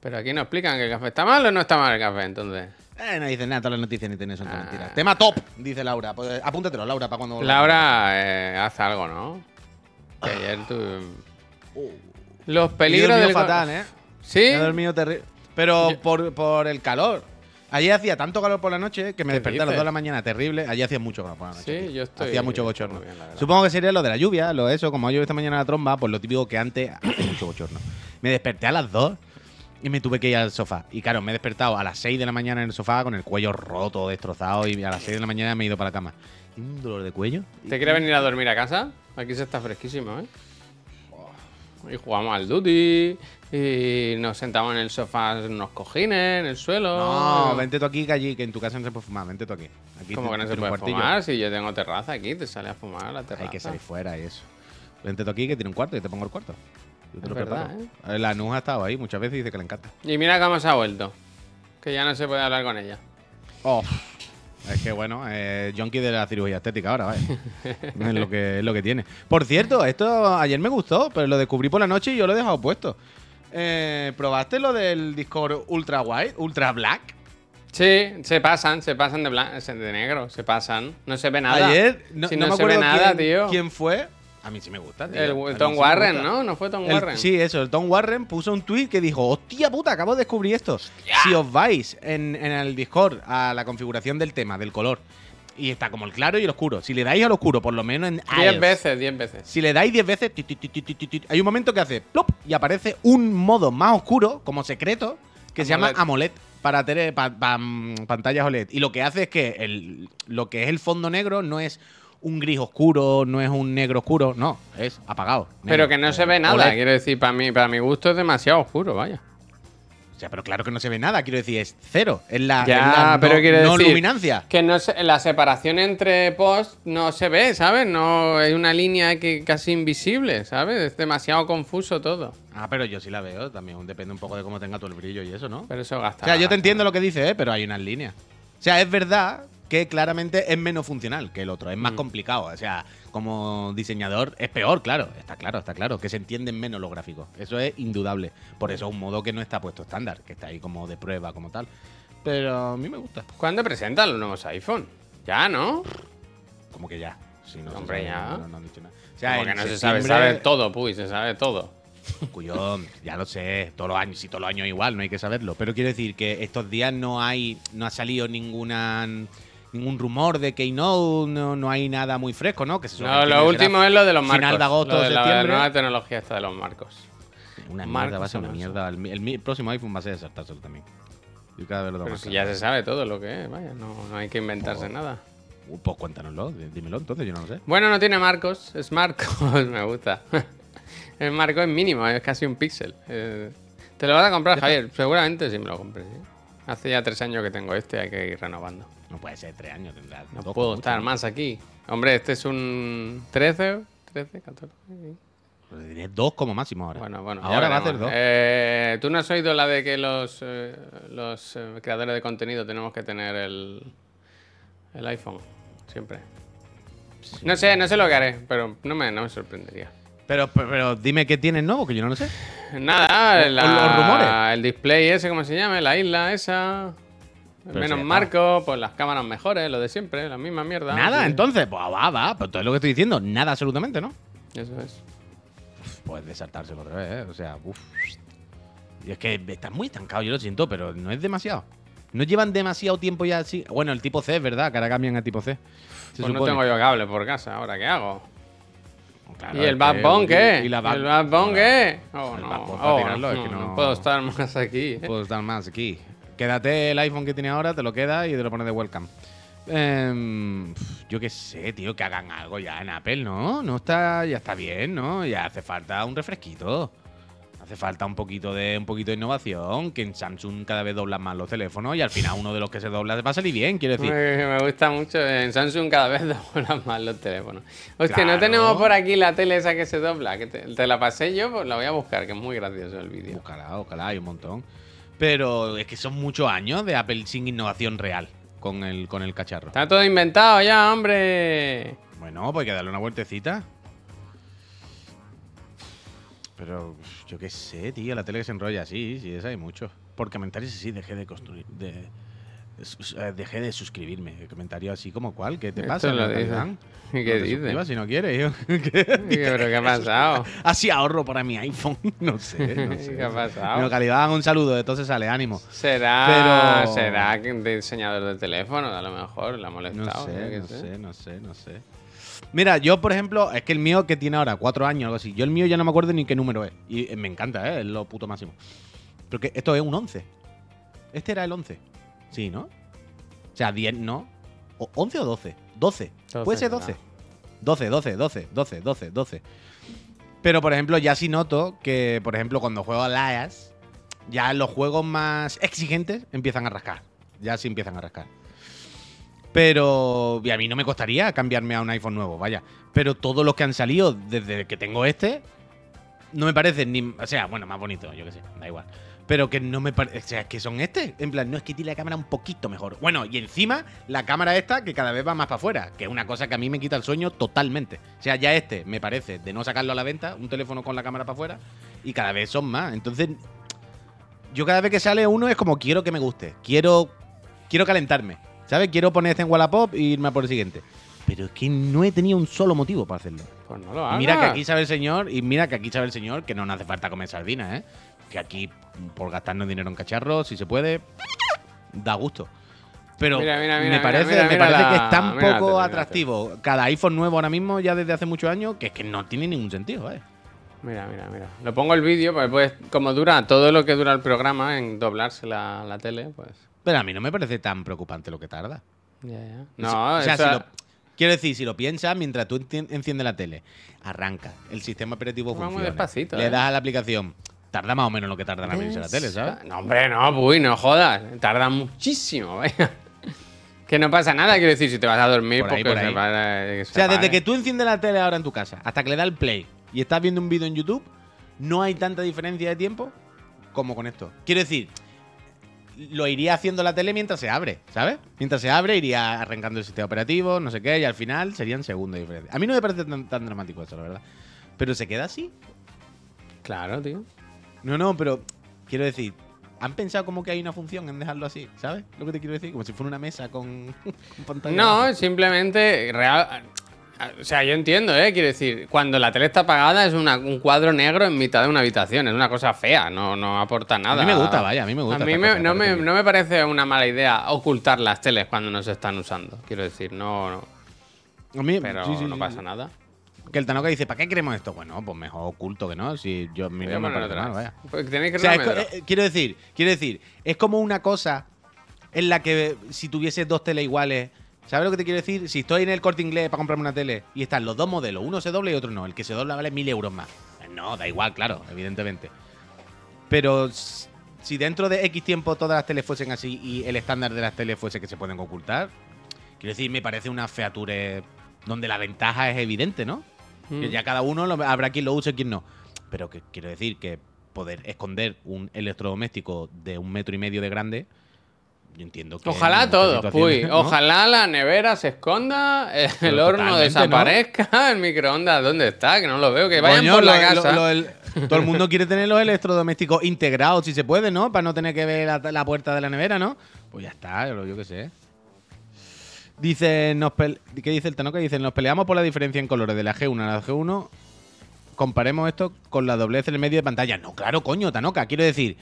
Pero aquí no explican que el café está mal o no está mal el café, entonces. Eh, no dicen nada, todas las noticias ni tienen son todas Ah. mentiras. Tema top, dice Laura. Pues apúntatelo, Laura, para cuando. Laura eh, hace algo, ¿no? Que ayer tú... Uh. Los He peligros dormido del... fatal, ¿eh? ¿Sí? He dormido terrible. Pero Yo- por, por el calor. Ayer hacía tanto calor por la noche que me ¿Qué desperté a las dices? 2 de la mañana terrible. Ayer hacía mucho calor por la noche. Sí, tío. yo estoy Hacía mucho bochorno. bien. Supongo que sería lo de la lluvia, lo de eso. Como ha llovido esta mañana la tromba, pues lo típico que antes hace mucho bochorno. Me desperté a las 2 y me tuve que ir al sofá. Y claro, me he despertado a las 6 de la mañana en el sofá con el cuello roto, destrozado. Y a las 6 de la mañana me he ido para la cama. Y un dolor de cuello. ¿Te quieres venir a dormir a casa? Aquí se está fresquísimo, ¿eh? Y jugamos al duty. Y nos sentamos en el sofá, en unos cojines, en el suelo. No, vente tú aquí que allí, que en tu casa no se puede fumar. Vente tú aquí. aquí Como que no se puede fumar si yo tengo terraza aquí, te sale a fumar a la terraza. Hay que salir fuera y eso. Vente tú aquí que tiene un cuarto y te pongo el cuarto. Yo te Es lo verdad, preparo. ¿eh? Ver, La Nuja ha estado ahí muchas veces y dice que le encanta. Y mira cómo se ha vuelto. Que ya no se puede hablar con ella. Oh, es que bueno, eh, junkie de la cirugía estética ahora, vaya. es, lo que, es lo que tiene. Por cierto, esto ayer me gustó, pero lo descubrí por la noche y yo lo he dejado puesto. Eh, ¿Probaste lo del Discord Ultra White, Ultra Black? Sí, se pasan, se pasan de, blan- de negro, se pasan. No se ve nada. Ayer no, si no no, me se acuerdo ve nada, quién, tío. quién fue. A mí sí me gusta, tío. El Tom Warren. ¿no? ¿No fue Tom El- Warren? sí, eso, el Tom Warren puso un tweet que dijo, hostia puta, acabo de descubrir esto. Si os vais en, en el Discord a la configuración del tema, del color, y está como el claro y el oscuro, si le dais al oscuro, por lo menos en Diez iOS, veces, diez veces. Si le dais 10 veces, hay un momento que hace plop y aparece un modo más oscuro, como secreto, que se llama AMOLED. Para pa- pa- mm, pantallas OLED. Y lo que hace es que el, lo que es el fondo negro no es un gris oscuro, no es un negro oscuro, no, es apagado. Pero que no se ve nada, OLED. quiero decir, para mí, para mi gusto es demasiado oscuro, vaya. O sea, pero claro que no se ve nada, quiero decir, es cero. Es la, Ya, es la pero no, quiere no decir- luminancia. Que no se- la separación entre posts no se ve, ¿sabes? No hay una línea que casi invisible, ¿sabes? Es demasiado confuso todo. Ah, pero yo sí la veo, también depende un poco de cómo tenga todo el brillo y eso, ¿no? Pero eso gasta. O sea, yo te entiendo lo que dices, ¿eh? pero hay unas líneas. O sea, es verdad que claramente es menos funcional que el otro, es más Mm. complicado. O sea, como diseñador es peor, claro. Está claro, está claro. Que se entienden menos los gráficos. Eso es indudable. Por eso es un modo que no está puesto estándar, que está ahí como de prueba, como tal. Pero a mí me gusta. ¿Cuándo presentan los nuevos iPhone? Ya, ¿no? Como que ya. Si no se Hombre, sabe, ya. No, no han dicho nada. O sea, Como que en no se sabe, sabe todo, puy, se sabe todo. Cuyón, ya lo sé, todos los años, sí, todos los años igual, no hay que saberlo. Pero quiero decir que estos días no hay, no ha salido ninguna ningún rumor de Keynote, no, no hay nada muy fresco, ¿no? Que se No, lo último es lo de los marcos. Final de agosto, lo de la septiembre. nueva tecnología esta de los marcos. Una Marcos mierda, va a ser una mierda. El, el próximo iPhone va a ser de saltárselo también. Yo cada vez lo tengo Pero más si claro. ya se sabe todo lo que es, vaya, no, no hay que inventarse Oh. nada. Uh, pues cuéntanoslo, dí- dímelo entonces, yo no lo sé. Bueno, no tiene marcos, es marcos, me gusta. El marco es mínimo, es casi un píxel. Eh, ¿Te lo vas a comprar, Javier? Seguramente sí me lo compré. ¿sí? Hace ya tres años que tengo este, hay que ir renovando. No puede ser tres años, tendrá. No dos puedo estar mucho, más aquí. Hombre, este es un 13, 13, 14. sí. ¿no? Tienes dos como máximo ahora. Bueno, bueno. Ahora va a hacer dos. Eh, ¿Tú no has oído la de que los, eh, los eh, creadores de contenido tenemos que tener el, el iPhone? Siempre. No sé, no sé lo que haré, pero no me, no me sorprendería. Pero, pero, pero dime qué tienes nuevo, que yo no lo sé. Nada, la- los rumores. el display ese, ¿cómo se llama? La isla esa. Pero Menos marco, pues las cámaras mejores, lo de siempre, la misma mierda. Nada, Sí. entonces, pues va, va. Pues todo es lo que estoy diciendo, nada absolutamente, ¿no? Eso es. Pues de saltárselo otra vez, ¿eh? O sea, uff. Y es que está muy estancado, yo lo siento, pero no es demasiado. No llevan demasiado tiempo ya así. Bueno, el tipo C es verdad, que ahora cambian a tipo C. Se Pues no supone. tengo yo cable por casa, ¿ahora qué hago? Claro, ¿Y el Bad Bunny qué? ¿Y la ¿Y Bad- el Bad Bunny qué? Oh, no, oh, no, no no- puedo estar más aquí. ¿eh? Puedo estar más aquí. Quédate el iPhone que tiene ahora, te lo quedas y te lo pones de welcome. Pf, yo qué sé, tío, que hagan algo ya en Apple, ¿no? No está, ya está bien, ¿no? Ya hace falta un refresquito. Hace falta un poquito de un poquito de innovación, que en Samsung cada vez doblan más los teléfonos y al final uno de los que se dobla va a salir bien, quiero decir. Me, me gusta mucho. En Samsung cada vez doblan más los teléfonos. Hostia, Claro. ¿no tenemos por aquí la tele esa que se dobla? Que te, te la pasé yo, pues la voy a buscar, que es muy gracioso el vídeo. Ojalá, ojalá, hay un montón. Pero es que son muchos años de Apple sin innovación real con el, con el cacharro. Está todo inventado ya, hombre. Bueno, pues hay que darle una vueltecita. Pero yo qué sé, tío, la tele que se enrolla, sí, sí, esa hay mucho. Por comentarios sí, dejé de construir, de, dejé de suscribirme. Comentario así como cuál, ¿qué te Esto pasa? lo ¿No No qué te dice? suscribas si no quieres. yo. ¿Pero qué ha pasado? Así ahorro para mi iPhone. No sé, no sé. ¿Qué ha pasado? No, Calibán, un saludo, entonces sale, ánimo. Será, Pero- será que de diseñador de teléfono, a lo mejor, le ha No molestado. yo sé, qué no sé, no sé, no sé. Mira, yo, por ejemplo, es que el mío que tiene ahora cuatro años, algo así. Yo el mío ya no me acuerdo ni qué número es. Y eh, me encanta, ¿eh? Es lo puto máximo. Pero que esto es un 11. Este era el 11. Sí, ¿no? O sea, 10, ¿no? O, ¿11 o 12? 12. 12 Puede ser será. 12. 12, 12, 12, 12, 12, 12. Pero, por ejemplo, ya sí noto que, por ejemplo, cuando juego a Lias, ya los juegos más exigentes empiezan a rascar. Ya sí empiezan a rascar. Pero y a mí no me costaría cambiarme a un iPhone nuevo, vaya. Pero todos los que han salido desde que tengo este, no me parecen ni. O sea, bueno, más bonito, yo qué sé, da igual. Pero que no me parece. O sea, es que son este. En plan, no es que tiene la cámara un poquito mejor. Bueno, y encima, la cámara esta que cada vez va más para afuera. Que es una cosa que a mí me quita el sueño totalmente. O sea, ya este me parece de no sacarlo a la venta, un teléfono con la cámara para afuera. Y cada vez son más. Entonces, yo cada vez que sale uno es como quiero que me guste. Quiero. Quiero calentarme. ¿Sabes? Quiero poner este en Wallapop e irme a por el siguiente. Pero es que no he tenido un solo motivo para hacerlo. Pues no lo hagas. mira que aquí sabe el señor, y mira que aquí sabe el señor que no nos hace falta comer sardinas, ¿eh? Que aquí, por gastarnos dinero en cacharros, si se puede, da gusto. Pero Mira, mira, mira, me parece, me parece la- que es tan poco atractivo cada iPhone nuevo ahora mismo, ya desde hace muchos años, que es que no tiene ningún sentido, ¿eh? Mira, mira, mira. Lo pongo el vídeo, porque pues, como dura todo lo que dura el programa en doblarse la, la tele, pues. Pero a mí no me parece tan preocupante lo que tarda. Ya, ya. No, o sea, eso- si lo- quiero decir, si lo piensas, mientras tú encien- enciendes la tele, arranca, el sistema operativo Va muy funciona, despacito, le ¿eh? das a la aplicación, tarda más o menos lo que tarda en abrirse la tele, ¿sabes? No, hombre, no, uy, no jodas. Tarda muchísimo, vaya. Que no pasa nada, quiero decir, si te vas a dormir, Por ahí, porque por se ahí. para- que se O sea, desde que tú enciendes la tele ahora en tu casa hasta que le da el play y estás viendo un vídeo en YouTube, no hay tanta diferencia de tiempo como con esto. Quiero decir, lo iría haciendo la tele mientras se abre, ¿sabes? Mientras se abre iría arrancando el sistema operativo, no sé qué, y al final serían segundos diferencias. A mí no me parece tan, tan dramático eso, la verdad. Pero se queda así. Claro, tío. No, no, pero quiero decir, ¿han pensado como que hay una función en dejarlo así? ¿Sabes lo que te quiero decir? Como si fuera una mesa con, un pantalla. No, simplemente real. O sea, yo entiendo, ¿eh? Quiero decir, cuando la tele está apagada es una- un cuadro negro en mitad de una habitación. Es una cosa fea, no, no aporta nada. A mí me gusta, vaya, a mí me gusta. A mí me- cosa, no, me, no me parece una mala idea ocultar las teles cuando no se están usando. Quiero decir, no, no A mí, pero sí, sí, no sí, pasa nada. Que el Tanoka dice, ¿para qué queremos esto? Bueno, pues mejor oculto que no. Si yo a mí Voy a no me parece mal, vaya. Pues tenéis que O sea, es eh, quiero decir, quiero decir, es como una cosa en la que si tuviese dos teles iguales, ¿sabes lo que te quiero decir? Si estoy en el corte inglés para comprarme una tele y están los dos modelos, uno se dobla y otro no, el que se dobla vale mil euros más. No, da igual, claro, evidentemente. Pero si dentro de X tiempo todas las teles fuesen así y el estándar de las teles fuese que se pueden ocultar, quiero decir, me parece una feature donde la ventaja es evidente, ¿no? Mm. Que ya cada uno lo- habrá quien lo use y quien no. Pero que quiero decir que poder esconder un electrodoméstico de un metro y medio de grande, yo entiendo que. Ojalá todo, uy. ¿no? Ojalá la nevera se esconda, el Pero horno desaparezca, el microondas, ¿dónde está? Que no lo veo, que vayan Coño, por la lo- casa. lo- el- todo el mundo quiere tener los electrodomésticos integrados, si se puede, ¿no? Para no tener que ver la, la puerta de la nevera, ¿no? Pues ya está, yo qué sé. Dice, nos ¿qué dice el Tanoka? Dice, nos peleamos por la diferencia en colores de la G1 a la G1. Comparemos esto con la doblez en el medio de pantalla. No, claro, coño, Tanoka. Quiero decir,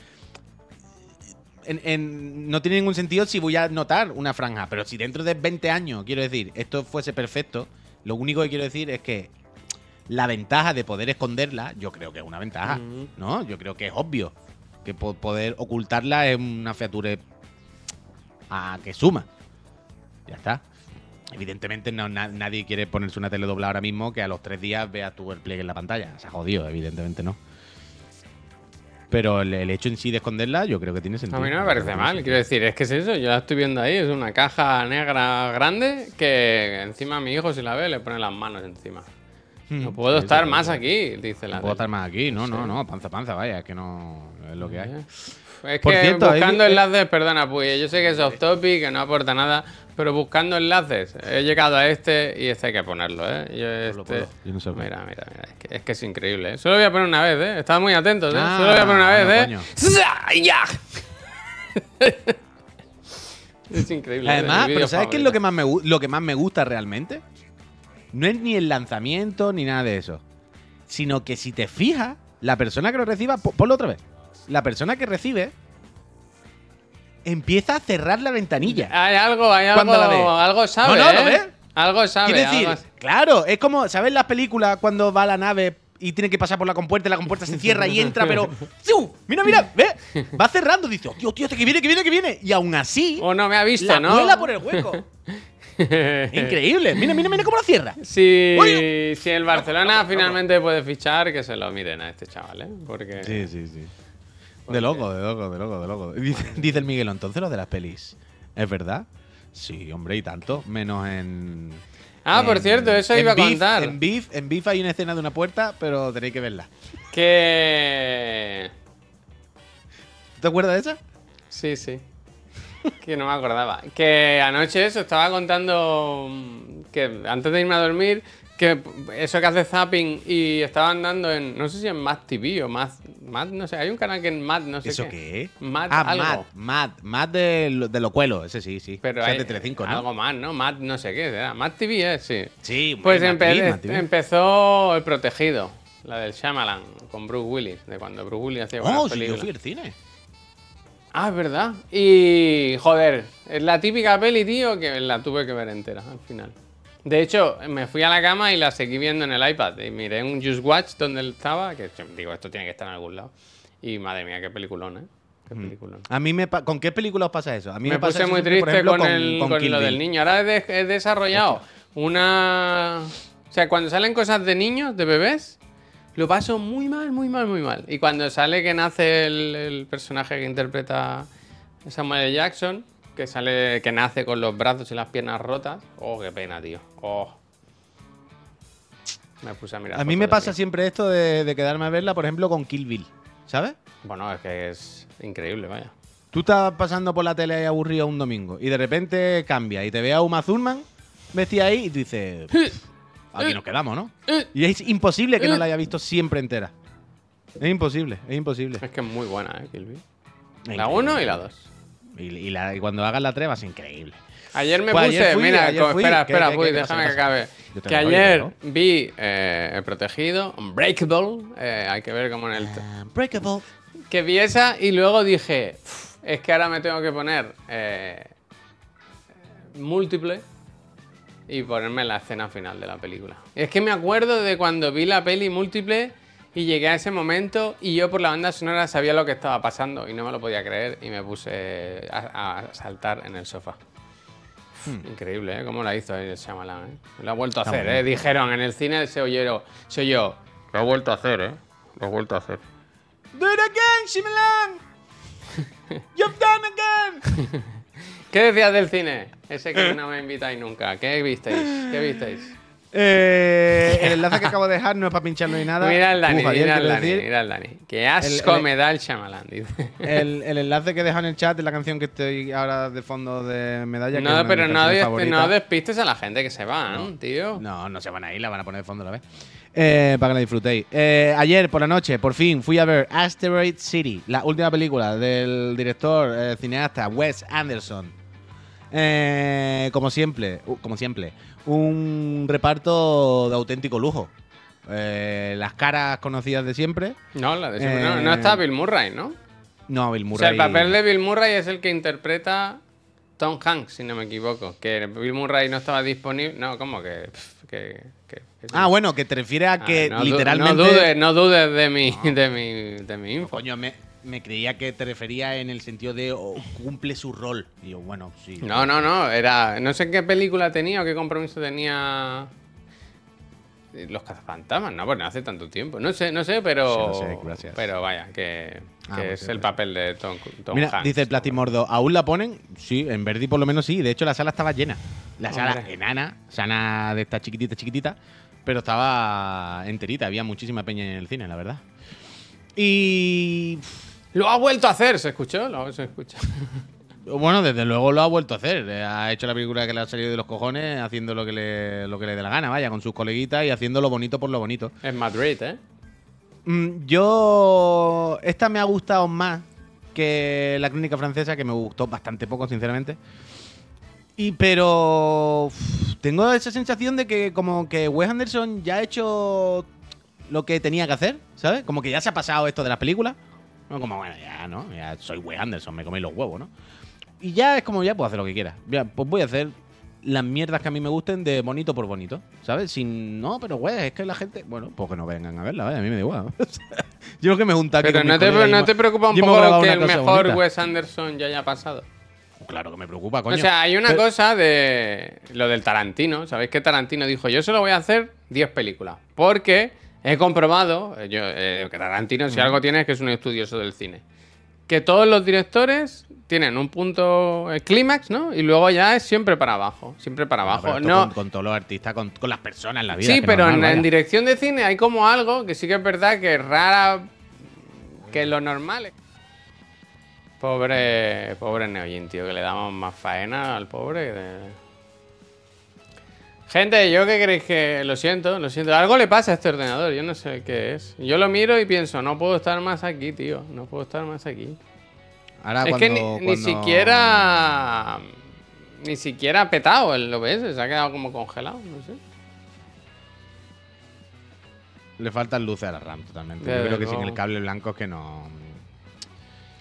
en- en- no tiene ningún sentido si voy a notar una franja. Pero si dentro de 20 años, quiero decir, esto fuese perfecto, lo único que quiero decir es que la ventaja de poder esconderla, yo creo que es una ventaja. ¿no? Yo creo que es obvio que po- poder ocultarla es una feature a que suma. Ya está. Evidentemente no, na- nadie quiere ponerse una tele doblada ahora mismo que a los tres días veas tú el pliegue en la pantalla. Se ha jodido, evidentemente no. Pero el, el hecho en sí de esconderla, yo creo que tiene sentido. A mí no me parece mal, quiero decir, es que es eso, yo la estoy viendo ahí, es una caja negra grande que encima mi hijo si la ve le pone las manos encima. sentido. No puedo Sí, estar sí, más aquí, dice la No puedo estar más aquí, no, no, Sí. no, panza, panza, vaya, es que no es lo que hay. Es Por que cierto, hay- buscando eh, enlaces, perdona, pues yo sé que es off topic, que no aporta nada, pero buscando enlaces, he llegado a este y este hay que ponerlo, ¿eh? Yo lo este, puedo, yo no sé. mira, mira, mira, es que, es que es increíble, ¿eh? Solo voy a poner una vez, ¿eh? Estad muy atentos, ¿eh? Ah, Solo voy a poner una vez, no, ¿eh? ¡Ya! es increíble. ¿eh? Además, pero ¿sabes qué es lo que, más me, lo que más me gusta realmente? No es ni el lanzamiento ni nada de eso. Sino que si te fijas, la persona que lo reciba, po- ponlo otra vez. La persona que recibe empieza a cerrar la ventanilla. Hay algo, hay algo, la ve. algo sabe, No, no, ¿lo ¿eh? ves? Algo sabe. Quiero decir, algo- claro, es como, ¿sabes las películas cuando va la nave y tiene que pasar por la compuerta y la compuerta se cierra y entra, pero. ¡Ziu! Mira, mira, ve, va cerrando, dice, tío, tío, que viene, que viene, que viene. Y aún así, O no me ha visto, la ¿no? vuela por el hueco. Increíble. Mira, mira, mira cómo lo cierra. Si, si el Barcelona finalmente puede fichar, que se lo miren a este chaval, ¿eh? Porque. Sí, sí, sí. De loco, de loco, de loco, de loco. Dice, dice el Miguelo, entonces lo de las pelis. ¿Es verdad? Sí, hombre, y tanto. Menos en. Ah, por cierto, eso iba a Beef- contar. En Beef, en Beef hay una escena de una puerta, pero tenéis que verla. Que. ¿Te acuerdas de esa? Sí, sí. Que no me acordaba. Que anoche eso, estaba contando mm, que antes de irme a dormir, que eso que hace zapping y estaban dando en, no sé si en Mad TV o Mad, Mad no sé, hay un canal que en Mad, no sé ¿Eso qué. qué? Mad ah, algo. Mad, Mad, Mad de, lo- de lo cuelo, ese sí, sí. Pero O sea, hay de Telecinco, ¿no? algo más, ¿no? Mad no sé qué, era. Mad TV es, sí. Sí, Pues Mad empe- TV, Mad TV. empezó El Protegido, la del Shyamalan, con Bruce Willis, de cuando Bruce Willis hacía buenas Oh, sí, yo películas. fui al cine. Ah, es verdad. Y, joder, es la típica peli, tío, que la tuve que ver entera al final. De hecho, me fui a la cama y la seguí viendo en el iPad. Y miré un Just Watch donde estaba, que digo, esto tiene que estar en algún lado. Y madre mía, qué peliculón, ¿eh? Qué peliculón. A mí me pa- ¿Con qué película os pasa eso? A mí me, Me puse muy triste ejemplo, con, el, con Kill lo del niño. Ahora he, de- he desarrollado una... O sea, cuando salen cosas de niños, de bebés, lo paso muy mal, muy mal, muy mal. Y cuando sale que nace el, el personaje que interpreta Samuel L. Jackson, que sale, que nace con los brazos y las piernas rotas, oh, qué pena, tío. Oh. Me puse a mirar. A mí me pasa siempre esto de, de quedarme a verla, por ejemplo, con Kill Bill. ¿Sabes? Bueno, es que es increíble, vaya. Tú estás pasando por la tele ahí aburrido un domingo y de repente cambia y te ve a Uma Thurman vestida ahí y tú dices, aquí nos quedamos, ¿no? Y es imposible que no la haya visto siempre entera. Es imposible, es imposible. Es que es muy buena, ¿eh? Kill Bill. La 1 y la 2. Y, y la- y cuando hagas la 3 va a ser increíble. Ayer me Pues puse, ayer fui, mira, ayer co- fui. espera, ¿Qué- espera, qué déjame que acabe. Que ayer ¿no? vi eh, El Protegido, Unbreakable, eh, hay que ver cómo en el... Unbreakable. Que vi esa y luego dije, "Uf, es que ahora me tengo que poner eh, múltiple y ponerme la escena final de la película. Es que me acuerdo de cuando vi la peli múltiple y llegué a ese momento y yo por la banda sonora sabía lo que estaba pasando y no me lo podía creer y me puse a, a saltar en el sofá. Increíble, ¿eh? Cómo la hizo el Shyamalan, ¿eh? Lo ha vuelto a Está hacer, ¿eh? Dijeron en el cine se oyero, se oyó. Lo ha vuelto a hacer, ¿eh? Lo ha vuelto a hacer. Do it again, Shyamalan. You've done again. ¿Qué decías del cine? Ese que no me invitáis nunca. ¿Qué visteis? ¿Qué visteis? Eh, el enlace que acabo de dejar no es para pincharlo ni nada. Mira el Dani, Uf, mira quiero Dani, decir, mira el Dani. Qué asco el- me da el dice. El, el enlace que he dejado en el chat de la canción que estoy ahora de fondo de medalla. que es No, de pero no, des- no despistes a la gente que se van, tío. No, no se van a ir, la van a poner de fondo, la vez. Eh, para que la disfrutéis. Eh, ayer por la noche, por fin, fui a ver Asteroid City, la última película del director eh, cineasta Wes Anderson. Eh, como siempre, uh, como siempre, un reparto de auténtico lujo. Eh, las caras conocidas de siempre. No, la de siempre. no, Eh, no está Bill Murray, ¿no? No, Bill O sea, el Murray. papel de Bill Murray es el que interpreta Tom Hanks, si no me equivoco. Que Bill Murray no estaba disponible. No, ¿cómo que? Pff, que, que- que sí. Ah, bueno, que te refieres a Ah, que no du- literalmente. No dudes, no dudes de mi, de mi, de mi info. Coño, me, me creía que te refería en el sentido de oh, cumple su rol. Y yo, bueno, sí. No, no, no. Era. No sé qué película tenía o qué compromiso tenía. Los cazafantasmas, no, pues no hace tanto tiempo. No sé, no sé, pero. Sí, no sé, gracias. Pero vaya, que, Ah, que pues es el papel de Tom, Tom Mira, Hanks. dice el Plastimordo, ¿aún la ponen? Sí, en Verdi por lo menos sí. De hecho, la sala estaba llena. La sala Hombre. enana, sana de esta chiquitita, chiquitita, pero estaba enterita. Había muchísima peña en el cine, la verdad. Y. Lo ha vuelto a hacer, ¿se escuchó? Lo, se escucha. Bueno, desde luego lo ha vuelto a hacer. Eh, Ha hecho la película que le ha salido de los cojones, haciendo lo que le, lo que le dé la gana, vaya, con sus coleguitas y haciendo lo bonito por lo bonito. Es Madrid, ¿eh? Mm, yo. Esta me ha gustado más que la clínica francesa, que me gustó bastante poco, sinceramente. Y pero. tengo esa sensación de que, como que Wes Anderson ya ha hecho lo que tenía que hacer, ¿sabes? Como que ya se ha pasado esto de las películas. No, como, bueno, ya, ¿no? Ya soy Wes Anderson, me coméis los huevos, ¿no? Y ya es como, ya puedo hacer lo que quiera. Ya, pues voy a hacer las mierdas que a mí me gusten de bonito por bonito, ¿sabes? Sin, no, pero güey, es que la gente, bueno, pues que no vengan a verla, vaya, a mí me da igual. yo lo que me junta aquí Pero no te, no te preocupa un poco que el mejor bonita. Wes Anderson ya haya pasado. Claro que me preocupa, coño. O sea, hay una Pero- cosa de lo del Tarantino. ¿Sabéis que Tarantino dijo, yo solo voy a hacer 10 películas? Porque he comprobado, eh, yo, eh, que Tarantino si algo tiene es que es un estudioso del cine, que todos los directores tienen un punto eh, clímax, ¿no? Y luego ya es siempre para abajo, siempre para abajo. No, con, con todos los artistas, con, con las personas en la vida. sí, que pero normal, en, en dirección de cine hay como algo que sí que es verdad que es rara que lo normal. Pobre, pobre Neojin, tío, que le damos más faena al pobre. de- Gente, yo qué queréis que. Lo siento, lo siento. Algo le pasa a este ordenador, yo no sé qué es. Yo lo miro y pienso, no puedo estar más aquí, tío. No puedo estar más aquí. Ahora es cuando, que ni, ni cuando- siquiera. Ni siquiera ha petado el OBS, se ha quedado como congelado, no sé. Le faltan luces a la RAM totalmente. Yo creo que sin el cable blanco es que no.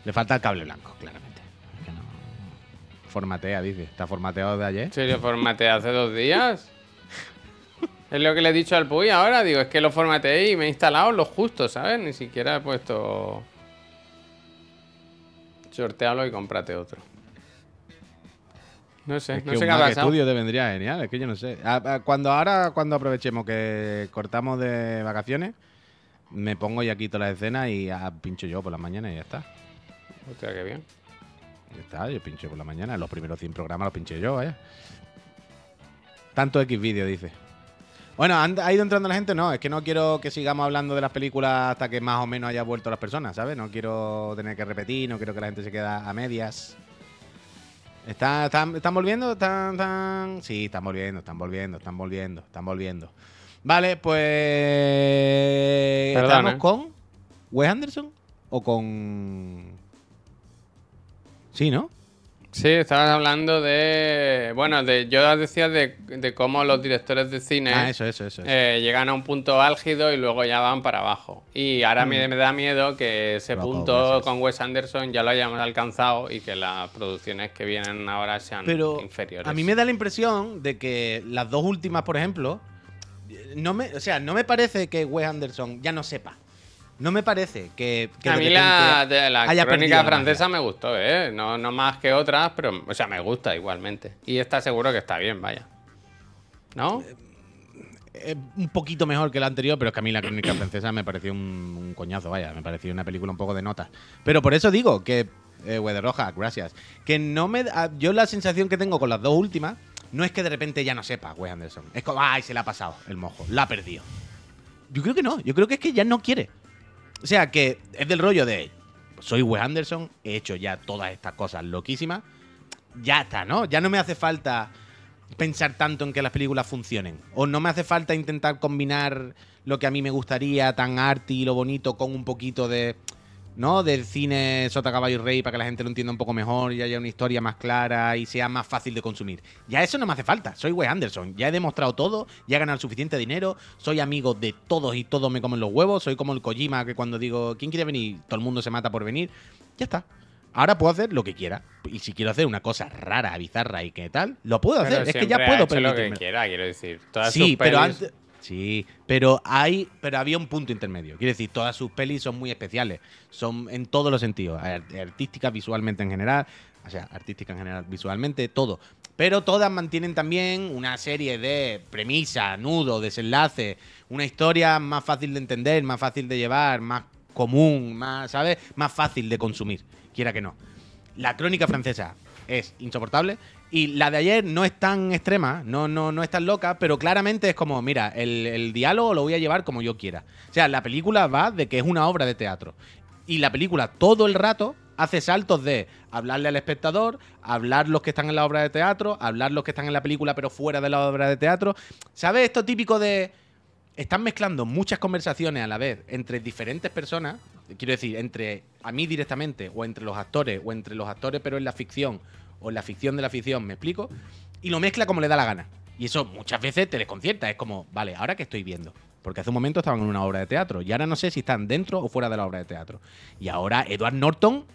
Le falta el cable blanco, claramente. Es que no. Formatea, dice. ¿Está formateado de ayer? ¿En serio formateé hace dos días? Es lo que le he dicho al Puy ahora. Digo, es que lo formateé y me he instalado lo justo, ¿sabes? Ni siquiera he puesto. Sortealo y cómprate otro. No sé, Es no sé un qué ha Mac pasado. Studio te vendría genial, es que yo no sé. Ah, ah, Cuando ahora, cuando aprovechemos que cortamos de vacaciones, me pongo ya quito la escena y ah, pincho yo por la mañana y ya está. Hostia, qué bien. Ya está, yo pincho por la mañana. Los primeros 100 programas los pinché yo, vaya. Tanto X vídeo, dice. Bueno, ¿han- ¿ha ido entrando la gente? No, es que no quiero que sigamos hablando de las películas hasta que más o menos haya vuelto las personas, ¿sabes? No quiero tener que repetir, no quiero que la gente se quede a medias. ¿Están, están, están volviendo? ¿Están, están- Sí, están volviendo, están volviendo, están volviendo, están volviendo. Vale, pues... Perdón, ¿Estamos ¿eh? con Wes Anderson o con... Sí, ¿no? Sí, estabas hablando de. Bueno, de, yo decía de, de cómo los directores de cine. Ah, eso, eso, eso. eh, llegan a un punto álgido y luego ya van para abajo. Y ahora me, me da miedo que ese Mm. Loco, punto Wes. con Wes Anderson ya lo hayamos alcanzado y que las producciones que vienen ahora sean Pero inferiores. a mí me da la impresión de que las dos últimas, por ejemplo, no me, o sea, no me parece que Wes Anderson ya no sepa. No me parece que, que a mí la, de la crónica francesa me gustó, ¿eh? No, no más que otras, pero, o sea, me gusta igualmente. Y esta seguro que está bien, vaya. ¿No? es un poquito mejor que la anterior, pero es que a mí la crónica francesa me pareció un, un coñazo, vaya, me pareció una película un poco de nota. Pero por eso digo que, eh, Roja, gracias, que no me, da- yo la sensación que tengo con las dos últimas no es que de repente ya no sepa Wes Anderson, es como, ay, se le ha pasado el mojo, la ha perdido. Yo creo que no, yo creo que es que ya no quiere. O sea, que es del rollo de, soy Wes Anderson, he hecho ya todas estas cosas loquísimas, ya está, ¿no? Ya no me hace falta pensar tanto en que las películas funcionen. O no me hace falta intentar combinar lo que a mí me gustaría, tan arty y lo bonito, con un poquito de. ¿No? Del cine Sota Caballo y Rey para que la gente lo entienda un poco mejor y haya una historia más clara y sea más fácil de consumir. Ya eso no me hace falta. Soy Wes Anderson. Ya he demostrado todo, ya he ganado suficiente dinero, soy amigo de todos y todos me comen los huevos. Soy como el Kojima que cuando digo, ¿quién quiere venir? Todo el mundo se mata por venir. Ya está. Ahora puedo hacer lo que quiera. Y si quiero hacer una cosa rara, bizarra y qué tal, lo puedo hacer. Es que ya siempre ha puedo hecho lo que quiera, quiero decir. Todas Sí, sus pero pelis- antes. Sí, pero hay, pero había un punto intermedio. Quiero decir, todas sus pelis son muy especiales, son en todos los sentidos, art- artísticas, visualmente en general, o sea, artística en general, visualmente, todo. Pero todas mantienen también una serie de premisas, nudos, desenlaces, una historia más fácil de entender, más fácil de llevar, más común, más, ¿sabes? Más fácil de consumir, quiera que no. La crónica francesa es insoportable y la de ayer no es tan extrema, no, no, no es tan loca, pero claramente es como, mira, el, el diálogo lo voy a llevar como yo quiera. O sea, la película va de que es una obra de teatro. Y la película todo el rato hace saltos de hablarle al espectador, hablar los que están en la obra de teatro, hablar los que están en la película pero fuera de la obra de teatro. ¿Sabes esto típico de están mezclando muchas conversaciones a la vez entre diferentes personas, quiero decir, entre a mí directamente, o entre los actores, o entre los actores pero en la ficción, o la ficción de la ficción, ¿me explico? Y lo mezcla como le da la gana. Y eso muchas veces te desconcierta, es como, vale, ¿ahora qué estoy viendo? Porque hace un momento estaban en una obra de teatro, y ahora no sé si están dentro o fuera de la obra de teatro. Y ahora Edward Norton,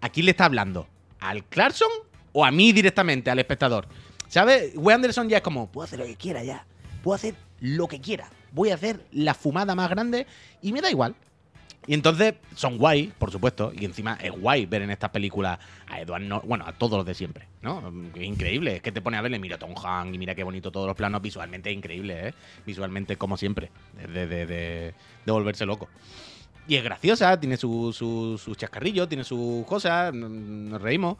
¿a quién le está hablando? ¿Al Clarkson o a mí directamente, al espectador? ¿Sabes? Wes Anderson ya es como, puedo hacer lo que quiera ya. Puedo hacer lo que quiera. Voy a hacer la fumada más grande y me da igual. Y entonces son guay, por supuesto, y encima es guay ver en estas películas a Edward bueno, a todos los de siempre, ¿no? Increíble, es que te pone a verle, mira Tom Hanks y mira qué bonito todos los planos, visualmente es increíble, ¿eh? Visualmente como siempre, de, de, de, volverse loco. Y es graciosa, tiene sus su, su chascarrillos, tiene sus cosas, nos reímos.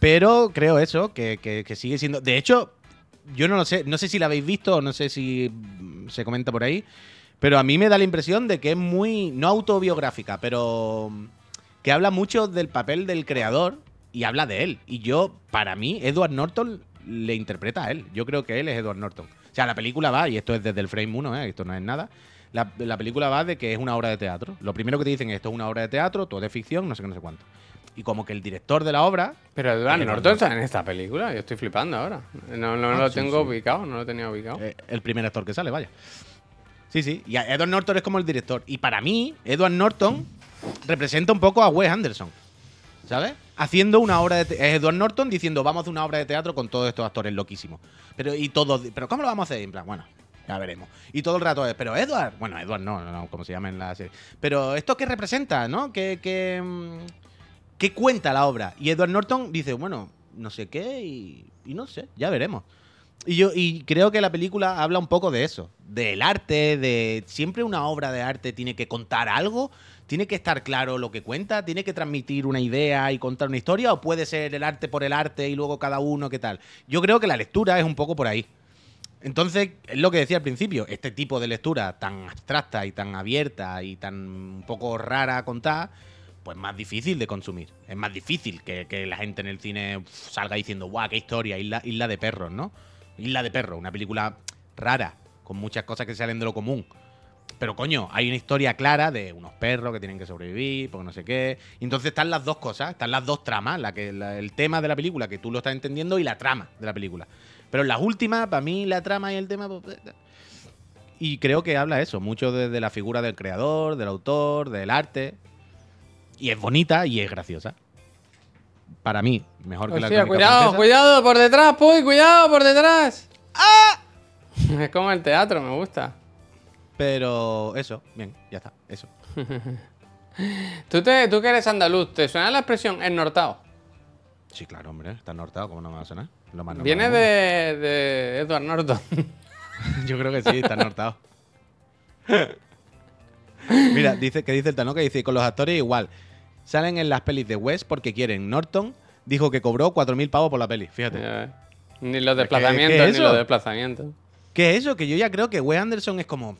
Pero creo eso, que, que- sigue siendo. De hecho, yo no lo sé, no sé si la habéis visto no sé si se comenta por ahí. Pero a mí me da la impresión de que es muy. no autobiográfica, pero. que habla mucho del papel del creador y habla de él. Y yo, para mí, Edward Norton le interpreta a él. Yo creo que él es Edward Norton. O sea, la película va, y esto es desde el frame 1, ¿eh? esto no es nada. La, la película va de que es una obra de teatro. Lo primero que te dicen es esto es una obra de teatro, todo es ficción, no sé qué, no sé cuánto. Y como que el director de la obra. Pero Edward Norton está en esta película, yo estoy flipando ahora. No, no Ah, lo sí, tengo sí. ubicado, no lo tenía ubicado. eh, el primer actor que sale, vaya. Sí, sí. Y Edward Norton es como el director. Y para mí, Edward Norton representa un poco a Wes Anderson. ¿Sabes? Haciendo una obra de teatro. Es Edward Norton diciendo, vamos a hacer una obra de teatro con todos estos actores loquísimos. Pero, y todos, pero ¿cómo lo vamos a hacer? En plan, bueno, ya veremos. Y todo el rato es, pero Edward, bueno, Edward no, no, no, como se llama en la serie. Pero esto qué representa, ¿no? ¿Qué, qué, mm, qué cuenta la obra? Y Edward Norton dice, bueno, no sé qué y, y no sé, ya veremos. Y yo y creo que la película habla un poco de eso, del arte, de siempre una obra de arte tiene que contar algo, tiene que estar claro lo que cuenta, tiene que transmitir una idea y contar una historia o puede ser el arte por el arte y luego cada uno qué tal. Yo creo que la lectura es un poco por ahí. Entonces, es lo que decía al principio, este tipo de lectura tan abstracta y tan abierta y tan un poco rara a contar, pues más difícil de consumir. Es más difícil que, que la gente en el cine salga diciendo, guau, qué historia, isla, isla de perros, ¿no? Isla de perros, una película rara, con muchas cosas que salen de lo común. Pero coño, hay una historia clara de unos perros que tienen que sobrevivir, porque no sé qué. Entonces están las dos cosas, están las dos tramas, la que, el tema de la película, que tú lo estás entendiendo, y la trama de la película. Pero en las últimas, para mí, la trama y el tema. pues, eh, Y creo que habla eso, mucho desde la figura del creador, del autor, del arte. Y es bonita y es graciosa. Para mí, mejor que la crónica cuidado, francesa. cuidado, por detrás, Puy, cuidado, por detrás. ¡Ah! Es como el teatro, me gusta. Pero eso, bien, ya está, eso. ¿Tú, te, tú que eres andaluz, ¿te suena la expresión ennortado? Sí, claro, hombre, está nortado, ¿cómo no me va a sonar? Lo más Viene de, de Edward Norton. Yo creo que sí, está nortado. Mira, dice que dice el Tano que dice, con los actores igual. Salen en las pelis de West porque quieren. Norton dijo que cobró 4.000 pavos por la peli, fíjate. Ni los ¿Qué- desplazamientos, qué es ni los desplazamientos. ¿Qué es eso? Que yo ya creo que Wes Anderson es como.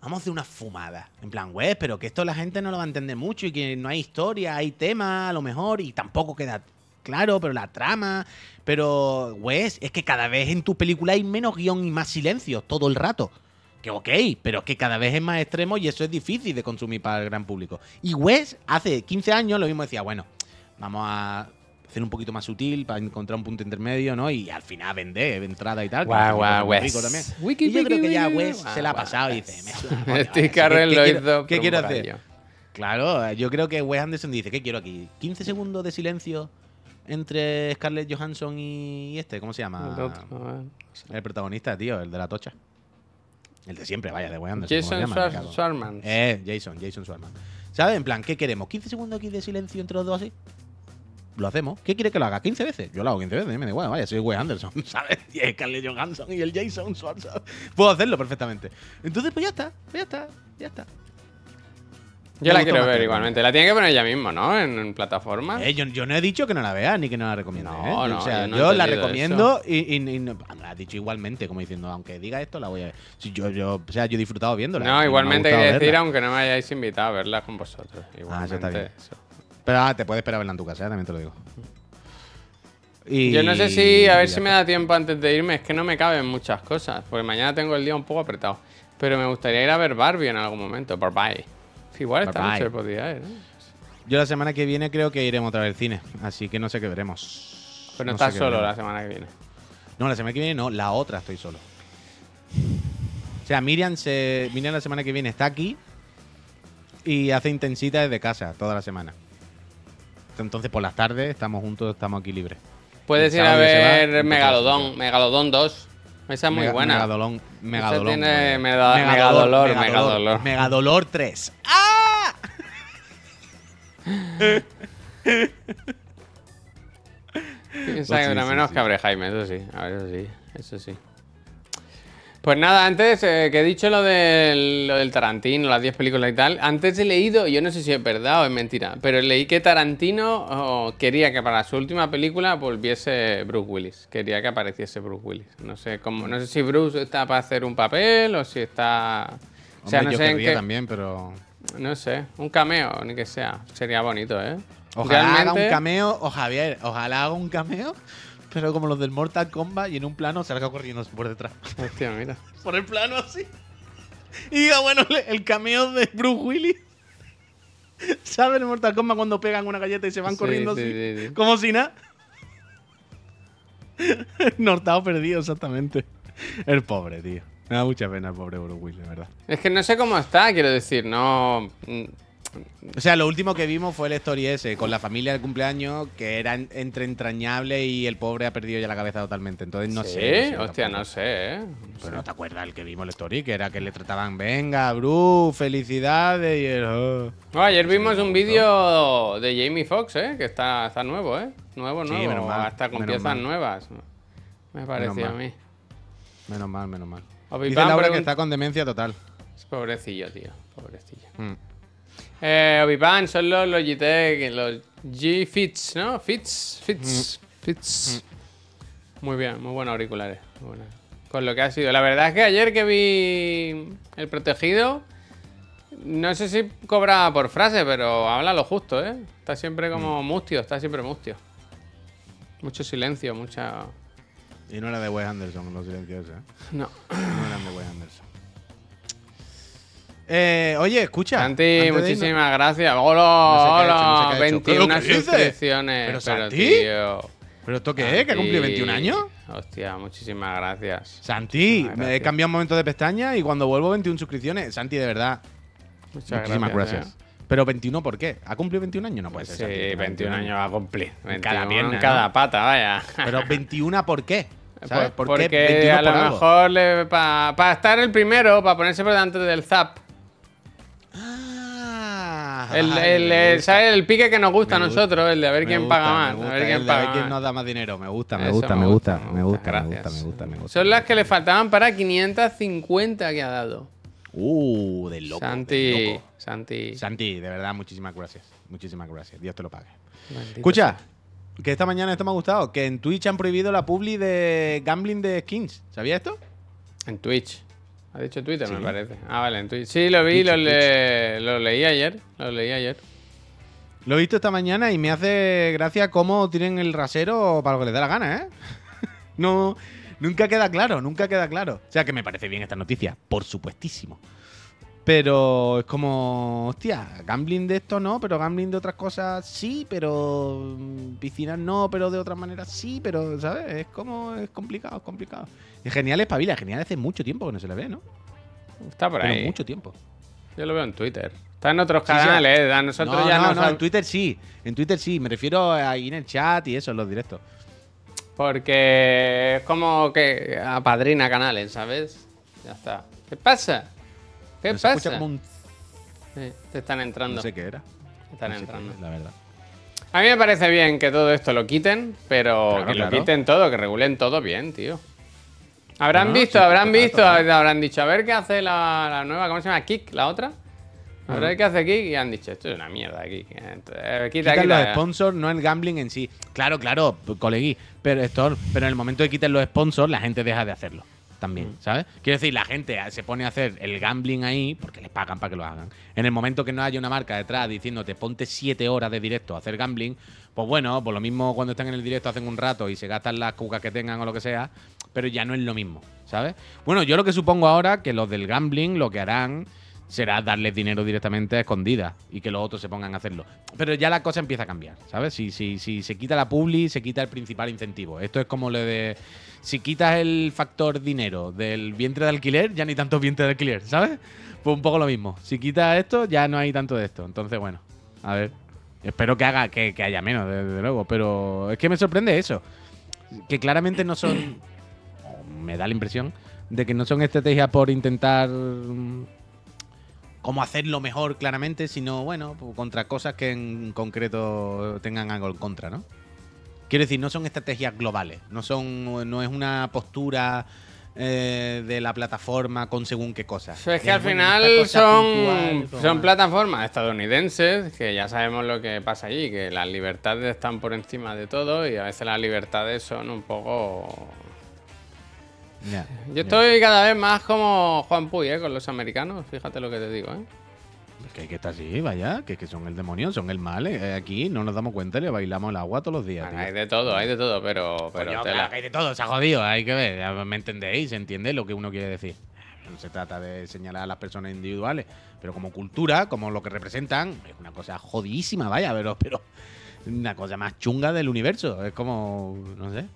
Vamos a hacer una fumada. En plan, Wes, pero que esto la gente no lo va a entender mucho y que no hay historia, hay tema a lo mejor y tampoco queda claro, pero la trama. Pero, Wes, es que cada vez en tu película hay menos guion y más silencio todo el rato. Que ok, pero es que cada vez es más extremo y eso es difícil de consumir para el gran público. Y Wes hace 15 años lo mismo decía, bueno, vamos a hacer un poquito más sutil para encontrar un punto intermedio, ¿no? Y al final vender entrada y tal. Guau, guau, Wes. rico también. Wiki, y yo creo que ya Wes se la ha pasado y dice, me Steve ¿qué- Carell qué lo quiero- hizo ¿Qué quiero hacer? Claro, yo creo que Wes Anderson dice, ¿qué quiero aquí? ¿15 segundos de silencio entre Scarlett Johansson y este? ¿Cómo se llama? Otro. El protagonista, tío, el de la tocha. El de siempre, vaya, de Wes Anderson. ¿cómo se Jason. Schwartzman. Eh, Jason, Jason Schwartzman. ¿Sabes? En plan, ¿qué queremos? ¿15 segundos aquí de silencio entre los dos así? Lo hacemos. ¿Qué quiere que lo haga? ¿15 veces? Yo lo hago 15 veces, me da igual, vaya, soy Wes Anderson, ¿sabes? Y es Scarlett Johansson y el Jason Schwartzman. Puedo hacerlo perfectamente. Entonces, pues ya está, pues ya está, ya está. Yo la quiero ver igualmente. La tiene que poner ella mismo, ¿no? En, en plataforma. Eh, yo, yo no he dicho que no la veas ni que no la recomiende. No, ¿eh? no, o sea, yo no yo la recomiendo y, y- y no- me la has dicho igualmente, como diciendo, aunque diga esto, la voy a ver. Si yo, yo, o sea, yo he disfrutado viéndola. No, ha igualmente que decir, verla. aunque no me hayáis invitado a verla con vosotros. Ah, Igualmente, eso está bien. eso. Pero ah, te puedes esperar a verla en tu casa, ¿eh? también te lo digo. Y- Yo no sé si, a ver si me da tiempo antes de irme, es que no me caben muchas cosas, porque mañana tengo el día un poco apretado. Pero me gustaría ir a ver Barbie en algún momento, Barbie. Igual esta Barbie. noche podría ir, ¿no? Yo la semana que viene creo que iremos otra vez al cine, así que no sé qué veremos. Pero no, No estás solo veremos. la semana que viene. No, la semana que viene no, la otra estoy solo. O sea, Miriam, se, Miriam la semana que viene está aquí y hace intensita desde casa toda la semana. Entonces por las tardes estamos juntos, estamos aquí libres. Puedes ir a ver Megalodón, Megalodón 2. Esa es muy Mega- buena. Megadolón. Megadolón. tiene muy bien. mega- megadolor, megadolor. Megadolor. Megadolor 3. ¡Ah! Piensa que dura sí, menos que abre Jaime, eso sí. A ver, eso sí. Eso sí. Pues nada, antes eh, que he dicho lo del, lo del Tarantino, las 10 películas y tal, antes he leído, yo no sé si es verdad o es mentira, pero leí que Tarantino oh, quería que para su última película volviese Bruce Willis. Quería que apareciese Bruce Willis. No sé cómo, no sé si Bruce está para hacer un papel o si está. O sea, no yo sé en qué. también, pero. No sé, un cameo, ni que sea. Sería bonito, ¿eh? Ojalá haga un cameo, o Javier, ojalá haga un cameo, pero como los del Mortal Kombat y en un plano salga corriendo por detrás. Hostia, mira. Por el plano así. Y diga, bueno, el cameo de Bruce Willis. ¿Sabes en Mortal Kombat cuando pegan una galleta y se van Sí, corriendo sí, así? sí, sí. Como si nada. Nortado perdido, exactamente. El pobre, tío. Me da mucha pena el pobre Bruce Willis, de verdad. Es que no sé cómo está, quiero decir, no. O sea, lo último que vimos fue el story ese, con la familia del cumpleaños, que era en- entre entrañable y el pobre ha perdido ya la cabeza totalmente. Entonces no ¿sí? sé. no sé Hostia, tampoco. no sé, ¿eh? No Pero sé. no te acuerdas el que vimos el story, que era que le trataban, venga, Bruce, felicidades, y el... oh. No, ayer vimos un vídeo de Jamie Foxx, ¿eh? Que está, está nuevo, ¿eh? Nuevo, Sí, nuevo. menos mal, hasta con menos piezas mal. nuevas. Me pareció a mí. Menos mal, menos mal. Dice Laura que está con demencia total. Pobrecillo, tío. Pobrecillo. Mm. Eh, Obi-Pan son los Logitech, los G-Fits, ¿no? Fits, Fits, Mm. Fits. Muy bien, muy buenos auriculares. muy buenos. Con lo que ha sido. La verdad es que ayer que vi el protegido, no sé si cobraba por frase, pero habla lo justo, ¿eh? Está siempre como Mm. mustio, está siempre mustio. Mucho silencio, mucha... Y no era de Wes Anderson, los silenciosos, ¿eh? No. No eran de Wes Anderson. Eh, oye, escucha. Santi, muchísimas gracias. Hola, No sé qué ha no sé qué ha hecho. ¿Pero 21 qué dices? suscripciones. ¿Pero Pero, Santi? tío. ¿Pero esto qué es? ¿Que ha cumplido 21 años? Hostia, muchísimas gracias. Santi, Muchísimas me he gracias. cambiado un momento de pestaña y cuando vuelvo 21 suscripciones. Santi, de verdad, Muchas muchísimas gracias. gracias. Pero 21, ¿por qué? ¿Ha cumplido 21 años? No ¿eh? puede ser. Sí, Santi, 21 años va a cumplir. 21 cada pierna, en cada ¿no? pata, vaya. Pero 21, ¿por qué? ¿Sabes? Por- ¿Por qué porque 21 a lo por mejor para estar el primero, para ponerse por delante del zap. El, el, el- el pique que nos gusta a nosotros, el de a ver quién gusta, paga más. gusta, a ver quién ver nos da más dinero. Me gusta, me gusta, me gusta, me gusta, me gusta, me gusta, me gusta. Son las que le faltaban para 550 que ha dado. Uh, del loco. Santi, loco. Santi. Santi, de verdad, muchísimas gracias. Muchísimas gracias. Dios te lo pague. Maldito Escucha, sea. que esta mañana esto me ha gustado. Que en Twitch han prohibido la publi de gambling de skins. ¿Sabías esto? En Twitch. Ha dicho Twitter, Sí. me parece. Ah, vale, en Twitch. Sí, lo vi, Twitch, lo, le- lo leí ayer. Lo leí ayer. Lo he visto esta mañana y me hace gracia cómo tienen el rasero para lo que les da la gana, ¿eh? no, nunca queda claro, nunca queda claro. O sea que me parece bien esta noticia, por supuestísimo. Pero es como, hostia, gambling de esto no, pero gambling de otras cosas sí, pero mm, piscinas no, pero de otras maneras sí, pero, ¿sabes? Es como, es complicado, es complicado. Y genial es Pavila, genial hace mucho tiempo que no se le ve, ¿no? Está por Pero ahí. mucho tiempo. Yo lo veo en Twitter. Está en otros Sí, sí, canales. a nosotros no, ya no, no, ha- en Twitter sí, en Twitter sí, me refiero ahí en el chat y eso, en los directos. Porque es como que apadrina canales, ¿sabes? Ya está. ¿Qué pasa? ¿Qué No se escucha pasa? como un- Sí, te están entrando. No sé qué era. te están No sé qué entrando. es, la verdad. A mí me parece bien que todo esto lo quiten, pero Claro, que lo quiten todo, que regulen todo bien, tío. Habrán visto, sí, habrán total, visto, total. habrán dicho, a ver qué hace la, la nueva, ¿cómo se llama? Kik, la otra. A ver qué hace Kik y han dicho, esto es una mierda. Eh, Quita, Quitan quita. los sponsors, no el gambling en sí. Claro, claro, colegui. Pero, pero en el momento de quitar los sponsors, la gente deja de hacerlo. También, Mm. ¿sabes? Quiero decir, la gente se pone a hacer el gambling ahí porque les pagan para que lo hagan. En el momento que no haya una marca detrás diciéndote ponte siete horas de directo a hacer gambling, pues bueno, por lo mismo cuando están en el directo hacen un rato y se gastan las cucas que tengan o lo que sea, pero ya no es lo mismo, ¿sabes? Bueno, yo lo que supongo ahora que los del gambling lo que harán será darles dinero directamente a escondidas y que los otros se pongan a hacerlo. Pero ya la cosa empieza a cambiar, ¿sabes? Si, si, si se quita la publi, se quita el principal incentivo. Esto es como lo de... Si quitas el factor dinero del vientre de alquiler, ya ni tanto vientre de alquiler, ¿sabes? Pues un poco lo mismo. Si quitas esto, ya no hay tanto de esto. Entonces, bueno, a ver. Espero que haga que, que haya menos, desde luego. Pero es que me sorprende eso. Que claramente no son... Me da la impresión de que no son estrategias por intentar mm, cómo hacerlo mejor claramente, sino bueno, pues, contra cosas que en concreto tengan algo en contra, ¿no? Quiero decir, no son estrategias globales, no son, no es una postura eh, de la plataforma con según qué cosas. Es que al final son, puntual, son plataformas estadounidenses que ya sabemos lo que pasa allí, que las libertades están por encima de todo y a veces las libertades son un poco... Yo estoy cada vez más como Juan Puy, ¿eh? Con los americanos, fíjate lo que te digo, ¿eh? Es que hay que estar así, vaya, que, que son el demonio, son el mal. eh, Aquí no nos damos cuenta y le bailamos el agua todos los días. Bueno, hay de todo, hay de todo, pero... pero Coño, claro hay de todo, se ha jodido, hay que ver, ya me entendéis, se entiende lo que uno quiere decir. No se trata de señalar a las personas individuales, pero como cultura, como lo que representan, es una cosa jodidísima, vaya, pero, pero una cosa más chunga del universo. Es como, no sé.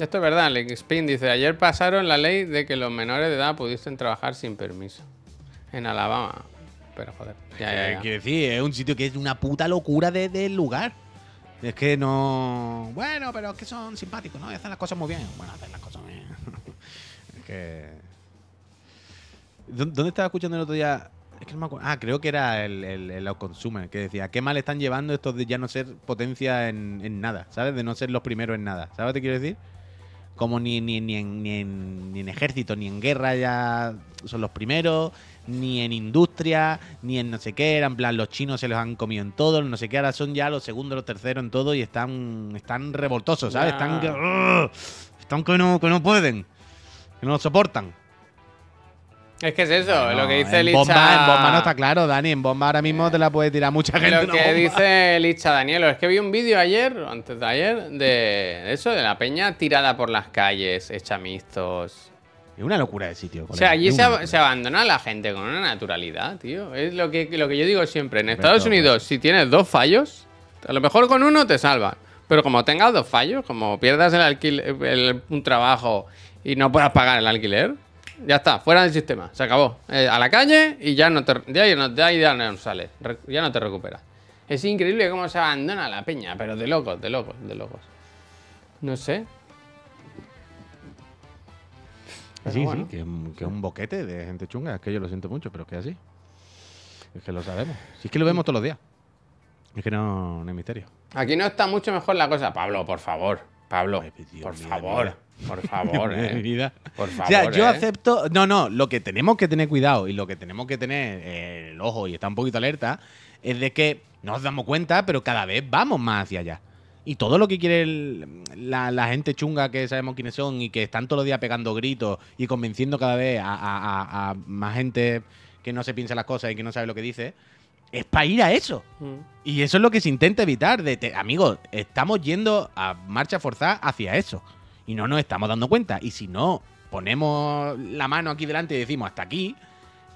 Esto es verdad, Link Spin dice, ayer pasaron la ley de que los menores de edad pudiesen trabajar sin permiso. En Alabama. Pero joder, ya, ya, Eh, ya. Quiero decir, es un sitio que es una puta locura de- del lugar. Es que no. Bueno, pero es que son simpáticos, ¿no? Y hacen las cosas muy bien. Bueno, hacen las cosas bien. es que. ¿Dó- ¿Dónde estaba escuchando el otro día? Es que no me acuerdo. Ah, creo que era el, el, el que decía, qué mal están llevando estos de ya no ser potencia en, en nada, ¿sabes? De no ser los primeros en nada. ¿Sabes lo que quiero decir? Como ni, ni, ni, en, ni, en, ni en ejército, ni en guerra ya son los primeros, ni en industria, ni en no sé qué. Era en plan, los chinos se los han comido en todo, no sé qué. Ahora son ya los segundos, los terceros en todo y están, están revoltosos, ¿sabes? Están, están que no, que no pueden, que no lo soportan. Es que es eso, Bueno, lo que dice en Licha... bomba, en bomba no está claro, Dani. En bomba ahora mismo te la puede tirar mucha gente. Lo que dice Licha Danielo, es que vi un vídeo ayer, antes de ayer, de eso, de la peña tirada por las calles, hecha mixtos. Es una locura de sitio. O sea, colega, allí se, ab- abandona a la gente con una naturalidad, tío. Es lo que, lo que yo digo siempre. En Estados Unidos, si tienes dos fallos, a lo mejor con uno te salvan. Pero como tengas dos fallos, como pierdas el alquiler, el- un trabajo y no puedas pagar el alquiler, ya está, fuera del sistema, se acabó. Eh, a la calle y ya no te, de ahí no, de ahí ya no sales, ya no te recuperas. Es increíble cómo se abandona la peña, pero de locos, de locos, de locos. No sé. Pero Sí, bueno. sí, que es, un, que un boquete de gente chunga. Es que yo lo siento mucho, pero es que así. Es que lo sabemos. Si es que lo vemos todos los días. Es que no, no hay misterio. Aquí no está mucho mejor la cosa. Pablo, por favor. Pablo, Ay, Dios por favor. mira. Por favor, eh. vida. Por o sea, favor, yo eh. acepto. No, no, lo que tenemos que tener cuidado y lo que tenemos que tener eh, el ojo y estar un poquito alerta es de que no nos damos cuenta, pero cada vez vamos más hacia allá. Y todo lo que quiere el- la, la gente chunga que sabemos quiénes son y que están todos los días pegando gritos y convenciendo cada vez a, a- a- a más gente que no se piensa las cosas y que no sabe lo que dice, es para ir a eso. Mm. Y eso es lo que se intenta evitar. De te- amigos, estamos yendo a marcha forzada hacia eso. Y no nos estamos dando cuenta. Y si no ponemos la mano aquí delante y decimos hasta aquí,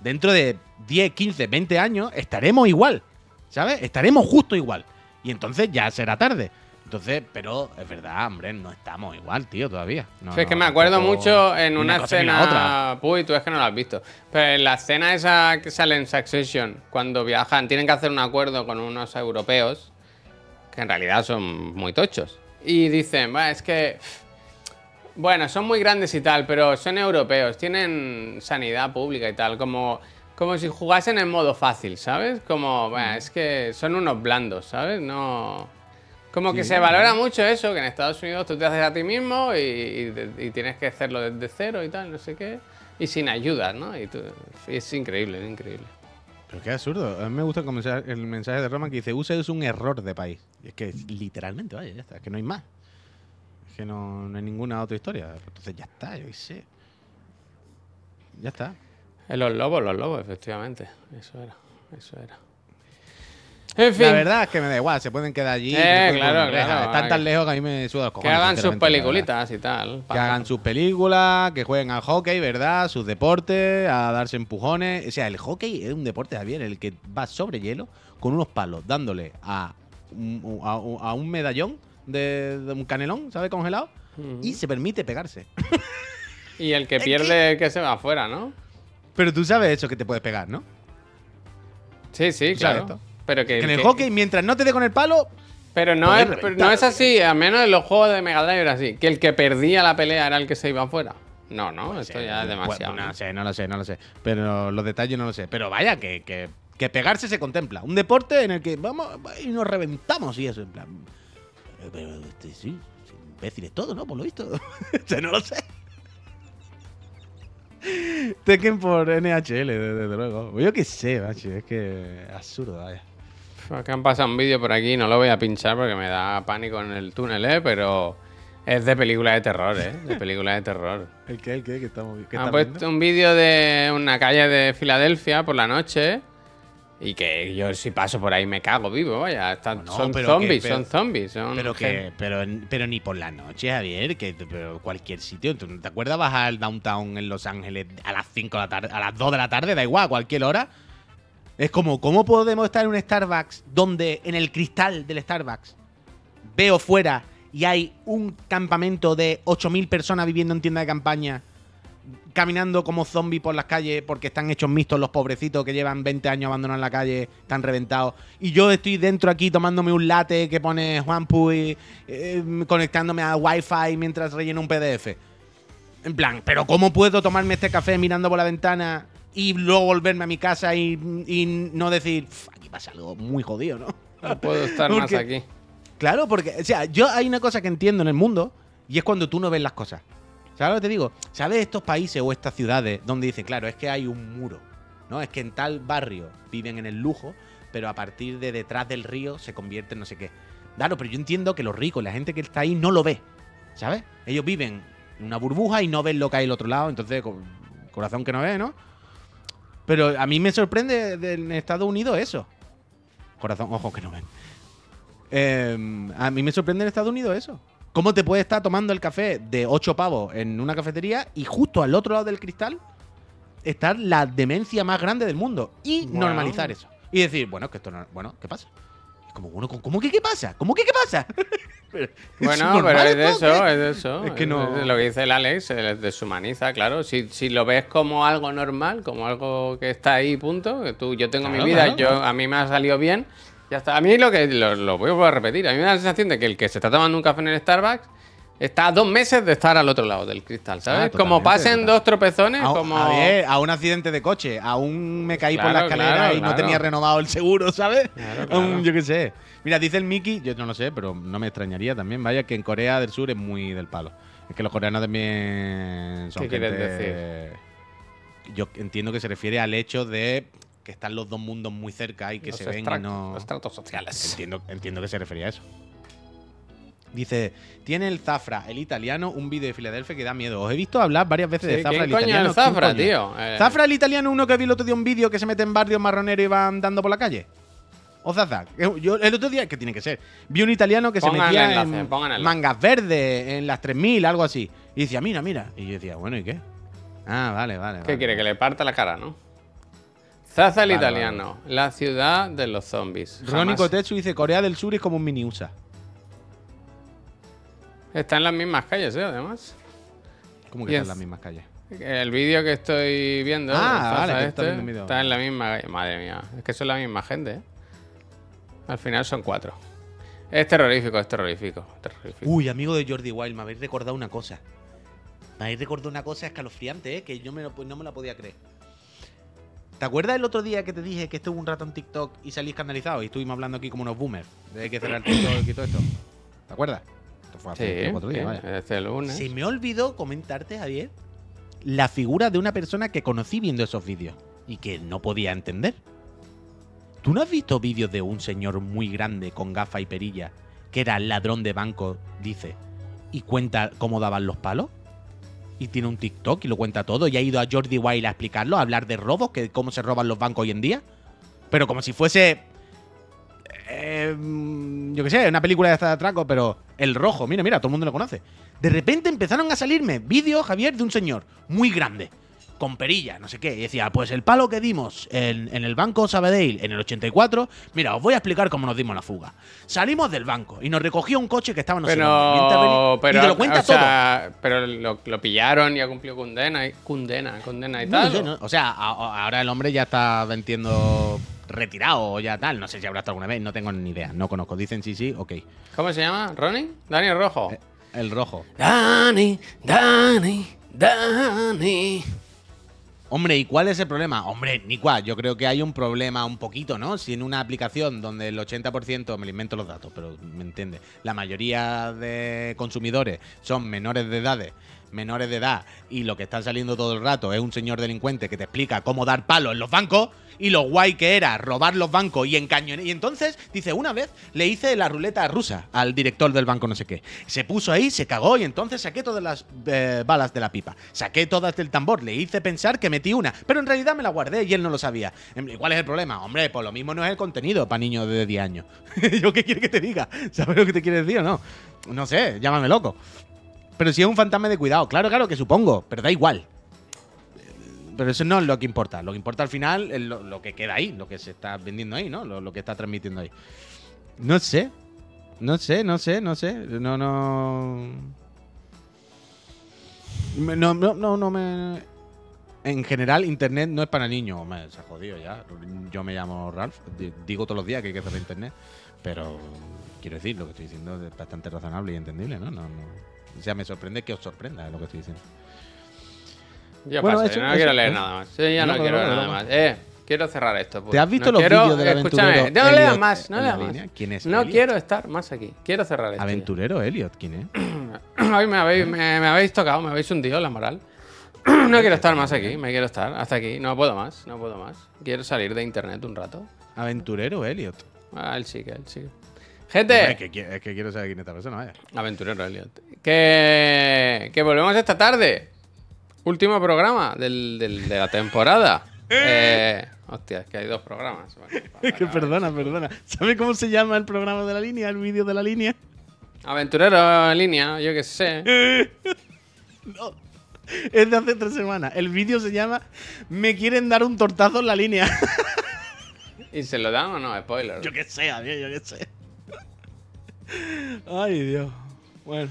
dentro de 10, 15, 20 años estaremos igual. ¿Sabes? Estaremos justo igual. Y entonces ya será tarde. Entonces, pero es verdad, hombre, no estamos igual, tío, todavía. No, Sí, es que me acuerdo tampoco mucho en una, la otra. escena. Uy, tú es que no lo has visto. Pero en la escena esa que sale en Succession, cuando viajan, tienen que hacer un acuerdo con unos europeos, que en realidad son muy tochos. Y dicen, "Bueno, es que. Bueno, son muy grandes y tal, pero son europeos, tienen sanidad pública y tal, como, como si jugasen en modo fácil, ¿sabes? Como, bueno, Mm. es que son unos blandos, ¿sabes? No... Como que se valora mucho eso, que en Estados Unidos tú te haces a ti mismo y, y de- y tienes que hacerlo desde cero y tal, no sé qué, y sin ayuda, ¿no? Y tú- es increíble, es increíble. Pero qué absurdo. A mí me gusta el mensaje, el mensaje de Roma que dice, USA es un error de país. Y es que literalmente, vaya, ya está. Es que no hay más. Es que no, no hay ninguna otra historia. Entonces ya está, yo qué sé. Ya está. Eh, Los lobos, los lobos, efectivamente. Eso era, eso era. En fin, La verdad es que me da igual, se pueden quedar allí. Eh, claro, claro, Están hay tan que- lejos que a mí me suda los que cojones. hagan sus peliculitas y tal. Que hagan sus películas, que jueguen al hockey, ¿verdad? Sus deportes, a darse empujones. O sea, el hockey es un deporte, Javier, el que va sobre hielo con unos palos dándole a un, a, un- a un medallón de, de un canelón, ¿sabes? Congelado. Y se permite pegarse. Y el que pierde, que se va afuera, ¿no? Pero tú sabes eso que te puedes pegar, ¿no? Sí, sí, ¿Tú sabes claro. Pero que, Que en el que- hockey, mientras no te dé con el palo, Pero no Podéis es, pero reventar, no es así, al menos en los juegos de Mega Drive era así. Que el que perdía la pelea era el que se iba afuera. No, no, esto ya es demasiado. Bueno, no lo sé, no lo sé, no lo sé. Pero los detalles no lo sé. Pero vaya, que, que, que pegarse se contempla. Un deporte en el que vamos y nos reventamos y eso, en plan. eh, Pero este, sí, imbéciles todo, ¿no? Por lo visto. o sea, no lo sé. Tekken por NHL, desde, desde luego. Yo qué sé, macho, es que absurdo, vaya. Que han pasado un vídeo por aquí, no lo voy a pinchar porque me da pánico en el túnel, ¿eh? Pero es de película de terror, ¿eh? De película de terror. ¿El qué? ¿El qué? ¿Qué estamos qué Han puesto viendo? un vídeo de una calle de Filadelfia por la noche y que yo si paso por ahí me cago vivo, vaya. Están- No, son pero zombies, que- pero- son zombies. Son Pero que, pero, pero ni por la noche, Javier, que pero cualquier sitio. ¿Tú no ¿Te acuerdas bajar al downtown en Los Ángeles a las 5 de la tarde, a las 2 de la tarde? Da igual, a cualquier hora. Es como, ¿cómo podemos estar en un Starbucks donde en el cristal del Starbucks veo fuera y hay un campamento de 8.000 personas viviendo en tienda de campaña, caminando como zombies por las calles porque están hechos mixtos los pobrecitos que llevan 20 años abandonados en la calle, están reventados. Y yo estoy dentro aquí tomándome un latte que pone Juan Puy, eh, conectándome a Wi-Fi mientras relleno un PDF. En plan, ¿pero cómo puedo tomarme este café mirando por la ventana y luego volverme a mi casa y, y no decir, "Uf, aquí pasa algo muy jodido, ¿no? No puedo estar más aquí. Claro, porque, o sea, yo hay una cosa que entiendo en el mundo y es cuando tú no ves las cosas. ¿Sabes lo que te digo? ¿Sabes estos países o estas ciudades donde dicen, claro, es que hay un muro, ¿no? Es que en tal barrio viven en el lujo, pero a partir de detrás del río se convierte en no sé qué. Claro, pero yo entiendo que los ricos, la gente que está ahí, no lo ve, ¿sabes? Ellos viven en una burbuja y no ven lo que hay al otro lado, entonces, co- corazón que no ve, ¿no? Pero a mí me sorprende de- en Estados Unidos eso. Corazón, ojo que no ven. Eh, a mí me sorprende en Estados Unidos eso. ¿Cómo te puedes estar tomando el café de 8 pavos en una cafetería y justo al otro lado del cristal estar la demencia más grande del mundo? Y normalizar eso. Y decir, bueno, que esto no. Bueno, ¿qué pasa? Es como, bueno, ¿cómo que qué pasa? ¿Cómo que qué pasa? Pero, ¿es Bueno, pero es de eso, es de eso. Es que no- de lo que dice el Alex, se deshumaniza, claro. Si, si lo ves como algo normal, como algo que está ahí, punto. Que tú, yo tengo Claro, mi vida, claro. yo a mí me ha salido bien. Ya está. A mí lo que lo, lo voy a repetir. A mí me da la sensación de que el que se está tomando un café en el Starbucks está a dos meses de estar al otro lado del cristal, ¿sabes? Ah, como pasen dos tropezones, A, como. a ver, a un accidente de coche, a un me caí por la escalera claro, y no tenía renovado el seguro, ¿sabes? Yo qué sé. Mira, dice el Mickey, yo no lo sé, pero no me extrañaría también, vaya, que en Corea del Sur es muy del palo. Es que los coreanos también son ¿Qué quieres gente- Yo entiendo que se refiere al hecho de que están los dos mundos muy cerca y que los se ven y no... los estratos sociales. Entiendo, entiendo que se refería a eso. Dice, tiene el Zafra, el italiano, un vídeo de Filadelfia que da miedo. Os he visto hablar varias veces Sí, de Zafra, ¿quién el coño italiano. el ¿Quién Zafra, coño? tío? Eh, ¿Zafra el italiano uno que vi el otro día un vídeo que se mete en barrios marroneros y van dando por la calle? ¿O Zaza? Yo el otro día, que tiene que ser, vi un italiano que Pongan se metía enlace, en pongan mangas verdes, en las 3000, algo así. Y decía, mira, mira. Y yo decía, bueno, ¿y qué? Ah, vale, vale. ¿Qué vale. quiere? Que le parta la cara, ¿no? Zaza el Vale, italiano, la ciudad de los zombies. Ronnie Kotetsu dice, Corea del Sur es como un mini USA. Está en las mismas calles, ¿eh? Además. ¿Cómo que Yes. están las mismas calles? El vídeo que estoy viendo Ah, vale, que este, estás viendo está en la misma calle. Madre mía, es que son la misma gente, ¿eh? Al final son cuatro. Es terrorífico, es terrorífico. terrorífico. Uy, amigo de Jordi Wild, me habéis recordado una cosa. Me habéis recordado una cosa escalofriante, ¿eh? que yo me lo- pues no me la podía creer. ¿Te acuerdas el otro día que te dije que estuve un rato en TikTok y salí escandalizado y estuvimos hablando aquí como unos boomers? De que cerrar TikTok y todo esto. ¿Te acuerdas? Esto fue hace Sí, tres o cuatro días, sí, vaya. este lunes. Se me olvidó comentarte, Javier, la figura de una persona que conocí viendo esos vídeos y que no podía entender. ¿Tú no has visto vídeos de un señor muy grande con gafa y perilla que era ladrón de banco, dice, y cuenta cómo daban los palos? Y tiene un TikTok y lo cuenta todo y ha ido a Jordi Wild a explicarlo, a hablar de robos, que cómo se roban los bancos hoy en día. Pero como si fuese eh, mm, yo qué sé, una película de atraco, pero el rojo, mira, mira, todo el mundo lo conoce. De repente empezaron a salirme vídeos, Javier, de un señor muy grande, con perilla, no sé qué. Y decía, pues el palo que dimos en, en el banco Sabadell en el 84, mira, os voy a explicar cómo nos dimos la fuga. Salimos del banco y nos recogió un coche que estaba no sé Pero, venía- pero, y te lo cuenta o sea, pero lo, lo pillaron y ha cumplido condena y condena, condena y todo. No tal. sé. O sea, a- ahora el hombre ya está vendiendo retirado o ya tal. No sé si habrá estado alguna vez, no tengo ni idea, no conozco. Dicen sí, sí, ok. ¿Cómo se llama? ¿Ronnie? Dani Rojo. Eh, El rojo. Dani, Dani, Dani. Hombre, ¿y cuál es el problema? Hombre, ni cuál. Yo creo que hay un problema un poquito, ¿no? Si en una aplicación donde el 80%, me lo invento los datos, pero me entiende, la mayoría de consumidores son menores de edades, menores de edad, y lo que están saliendo todo el rato es un señor delincuente que te explica cómo dar palo en los bancos, y lo guay que era robar los bancos y encañonar. Y entonces, dice, una vez le hice la ruleta rusa al director del banco no sé qué. Se puso ahí, se cagó y entonces saqué todas las eh, balas de la pipa. Saqué todas del tambor, le hice pensar que metí una, pero en realidad me la guardé y él no lo sabía. Em, ¿y ¿Cuál es el problema? Hombre, pues lo mismo no es el contenido para niños de 10 años. ¿Yo qué quiere que te diga? ¿Sabes lo que te quiere decir o no? No sé, llámame loco. Pero si es un fantasma de cuidado, claro, claro que supongo, pero da igual. Pero eso no es lo que importa. Lo que importa al final es lo, que queda ahí, lo que se está vendiendo ahí, ¿no? Lo, que está transmitiendo ahí. No sé. No sé, no sé, no sé. No, no. Me- No, no, no, no me. En general, internet no es para niños. Hombre, se ha jodido ya. Yo me llamo Ralph. di- Digo todos los días que hay que cerrar internet. Pero quiero decir, lo que estoy diciendo es bastante razonable y entendible, ¿no? no, no. O sea, me sorprende que os sorprenda lo que estoy diciendo. Yo Bueno, paso, eso- yo no eso- quiero leer eso. nada más. Yo ya no, Loco, quiero loco, nada más. Eh, quiero cerrar esto. pues. ¿Te has visto No los quiero- vídeos del Escúchame, aventurero no leas más, no leas más. línea? ¿Quién es No Elliot? quiero estar más aquí. Quiero cerrar esto. ya. Aventurero Elliot, ¿quién es? Hoy me habéis, me, me habéis tocado, me habéis hundido la moral. No quiero estar más aquí, me quiero estar hasta aquí. No puedo más, no puedo más. Quiero salir de internet un rato. Aventurero Elliot. Ah, él sigue, él sigue. Gente, es, que, qui- es que quiero saber quién es esta persona, vaya. aventurero Elliot. Que, que volvemos esta tarde. Último programa del, del- de la temporada. Eh, hostia, es que hay dos programas. Bueno, Es que perdona, perdona. ¿Sabe cómo se llama el programa de la línea, el vídeo de la línea? Aventurero en línea, yo qué sé. No. Es de hace tres semanas. El vídeo se llama Me quieren dar un tortazo en la línea. ¿Y se lo dan o no? Spoiler. yo qué sé, Javier, yo qué sé. Ay, Dios. Bueno.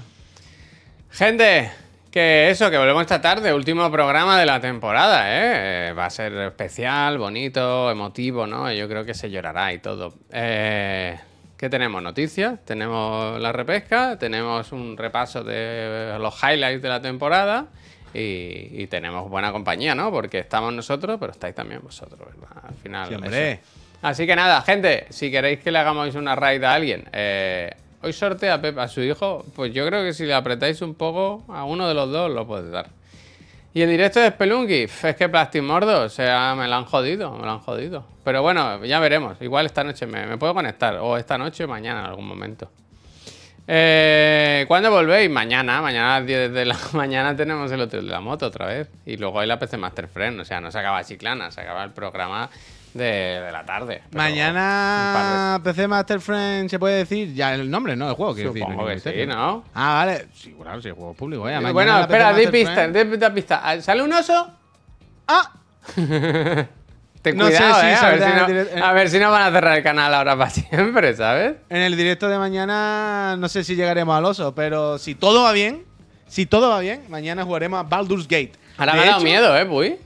Gente, que eso, que volvemos esta tarde, último programa de la temporada, ¿eh? Eh, Va a ser especial, bonito, emotivo, ¿no? Yo creo que se llorará y todo. Eh, ¿Qué tenemos? Noticias, tenemos la repesca, tenemos un repaso de los highlights de la temporada y, y tenemos buena compañía, ¿no? Porque estamos nosotros, pero estáis también vosotros, ¿verdad? Al final. Sí, hombre. eso. Así que nada, gente, si queréis que le hagamos una raid a alguien, eh, hoy sortea a Pep a su hijo, pues yo creo que si le apretáis un poco, a uno de los dos lo puede dar. Y el directo de Spelunky, es que Plastimordo, o sea, me lo han jodido, me lo han jodido. Pero bueno, ya veremos. Igual esta noche me, me puedo conectar, o esta noche o mañana en algún momento. Eh, ¿Cuándo volvéis? Mañana, mañana a las 10 de la mañana tenemos el hotel de la moto otra vez. Y luego hay la PC Master Friend, o sea, no se acaba Chiclana, se acaba el programa de, de la tarde. Mañana PC Master Friend se puede decir ya el nombre, ¿no? El juego, decir. Supongo hay que sí. ¿no? Ah, vale. Sí, claro, sí, el juego público. eh. Bueno, espera, di pista, di pista. Ah, ¿Sale un oso? Ah, Ten No sé cuidado, si eh, a, ver si no, el direct- a ver si no van a cerrar el canal ahora para siempre, ¿sabes? en el directo de mañana no sé si llegaremos al oso, pero si todo va bien, si todo va bien, mañana jugaremos a Baldur's Gate. Ahora De me ha dado hecho- miedo, ¿eh, Puy?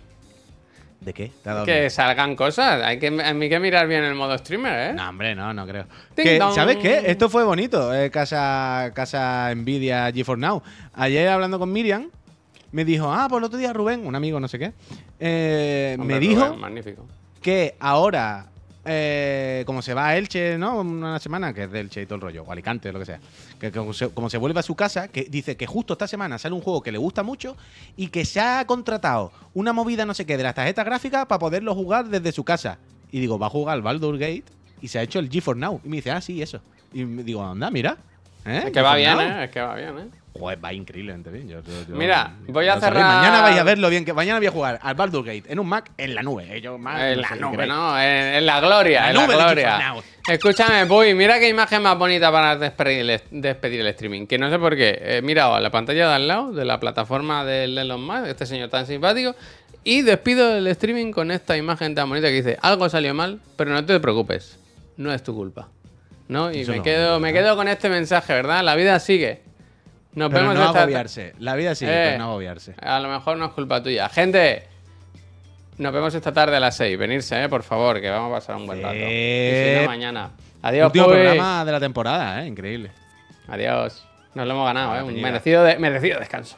¿De qué? ¿Te ha dado Que salgan cosas. Hay que, mí que mirar bien el modo streamer, ¿eh? No, hombre, no, no creo. Que. ¿Sabes qué? Esto fue bonito, eh, casa, casa Nvidia G4 Now. Ayer hablando con Miriam, me dijo, ah, por el otro día Rubén, un amigo, no sé qué, eh, Hombre, me dijo Rubén, magnífico. que ahora, eh, como se va a Elche, ¿no? Una semana, que es de Elche y todo el rollo, o Alicante, lo que sea, que como se, como se vuelve a su casa, que dice que justo esta semana sale un juego que le gusta mucho y que se ha contratado una movida no sé qué de las tarjetas gráficas para poderlo jugar desde su casa. Y digo, va a jugar al Baldur Gate y se ha hecho el GeForce Now. Y me dice, ah, sí, eso. Y me digo, anda, mira. ¿eh? Es que va bien, Now. ¿eh? Es que va bien, ¿eh? Joder, va increíblemente bien. Yo- yo- yo- Mira, voy a cerrar- Mañana vais a ver lo bien que. Mañana voy a jugar al Baldur Gate en un Mac en la nube. eh, yo En no la sé nube. ¿no? En, en la gloria, La en la nube de gloria. Escúchame, Puy, mira qué imagen más bonita para despedir el, despedir el streaming. Que no sé por qué. He mirado a la pantalla de al lado de la plataforma del Elon Musk, este señor tan simpático, y despido el streaming con esta imagen tan bonita que dice: Algo salió mal, pero no te preocupes, no es tu culpa. ¿No? Y Eso me no, quedo, me quedo con este mensaje, ¿verdad? La vida sigue. Nos Pero vemos no esta- agobiarse. La vida sigue, Eh, pero no agobiarse. A lo mejor no es culpa tuya. Gente, nos vemos esta tarde a las 6. Venirse, eh, por favor, que vamos a pasar un buen rato. Y si no, mañana. Adiós, Último Puy. programa de la temporada, ¿eh? Increíble. Adiós. Nos lo hemos ganado, ¿eh? Un merecido, de- merecido descanso.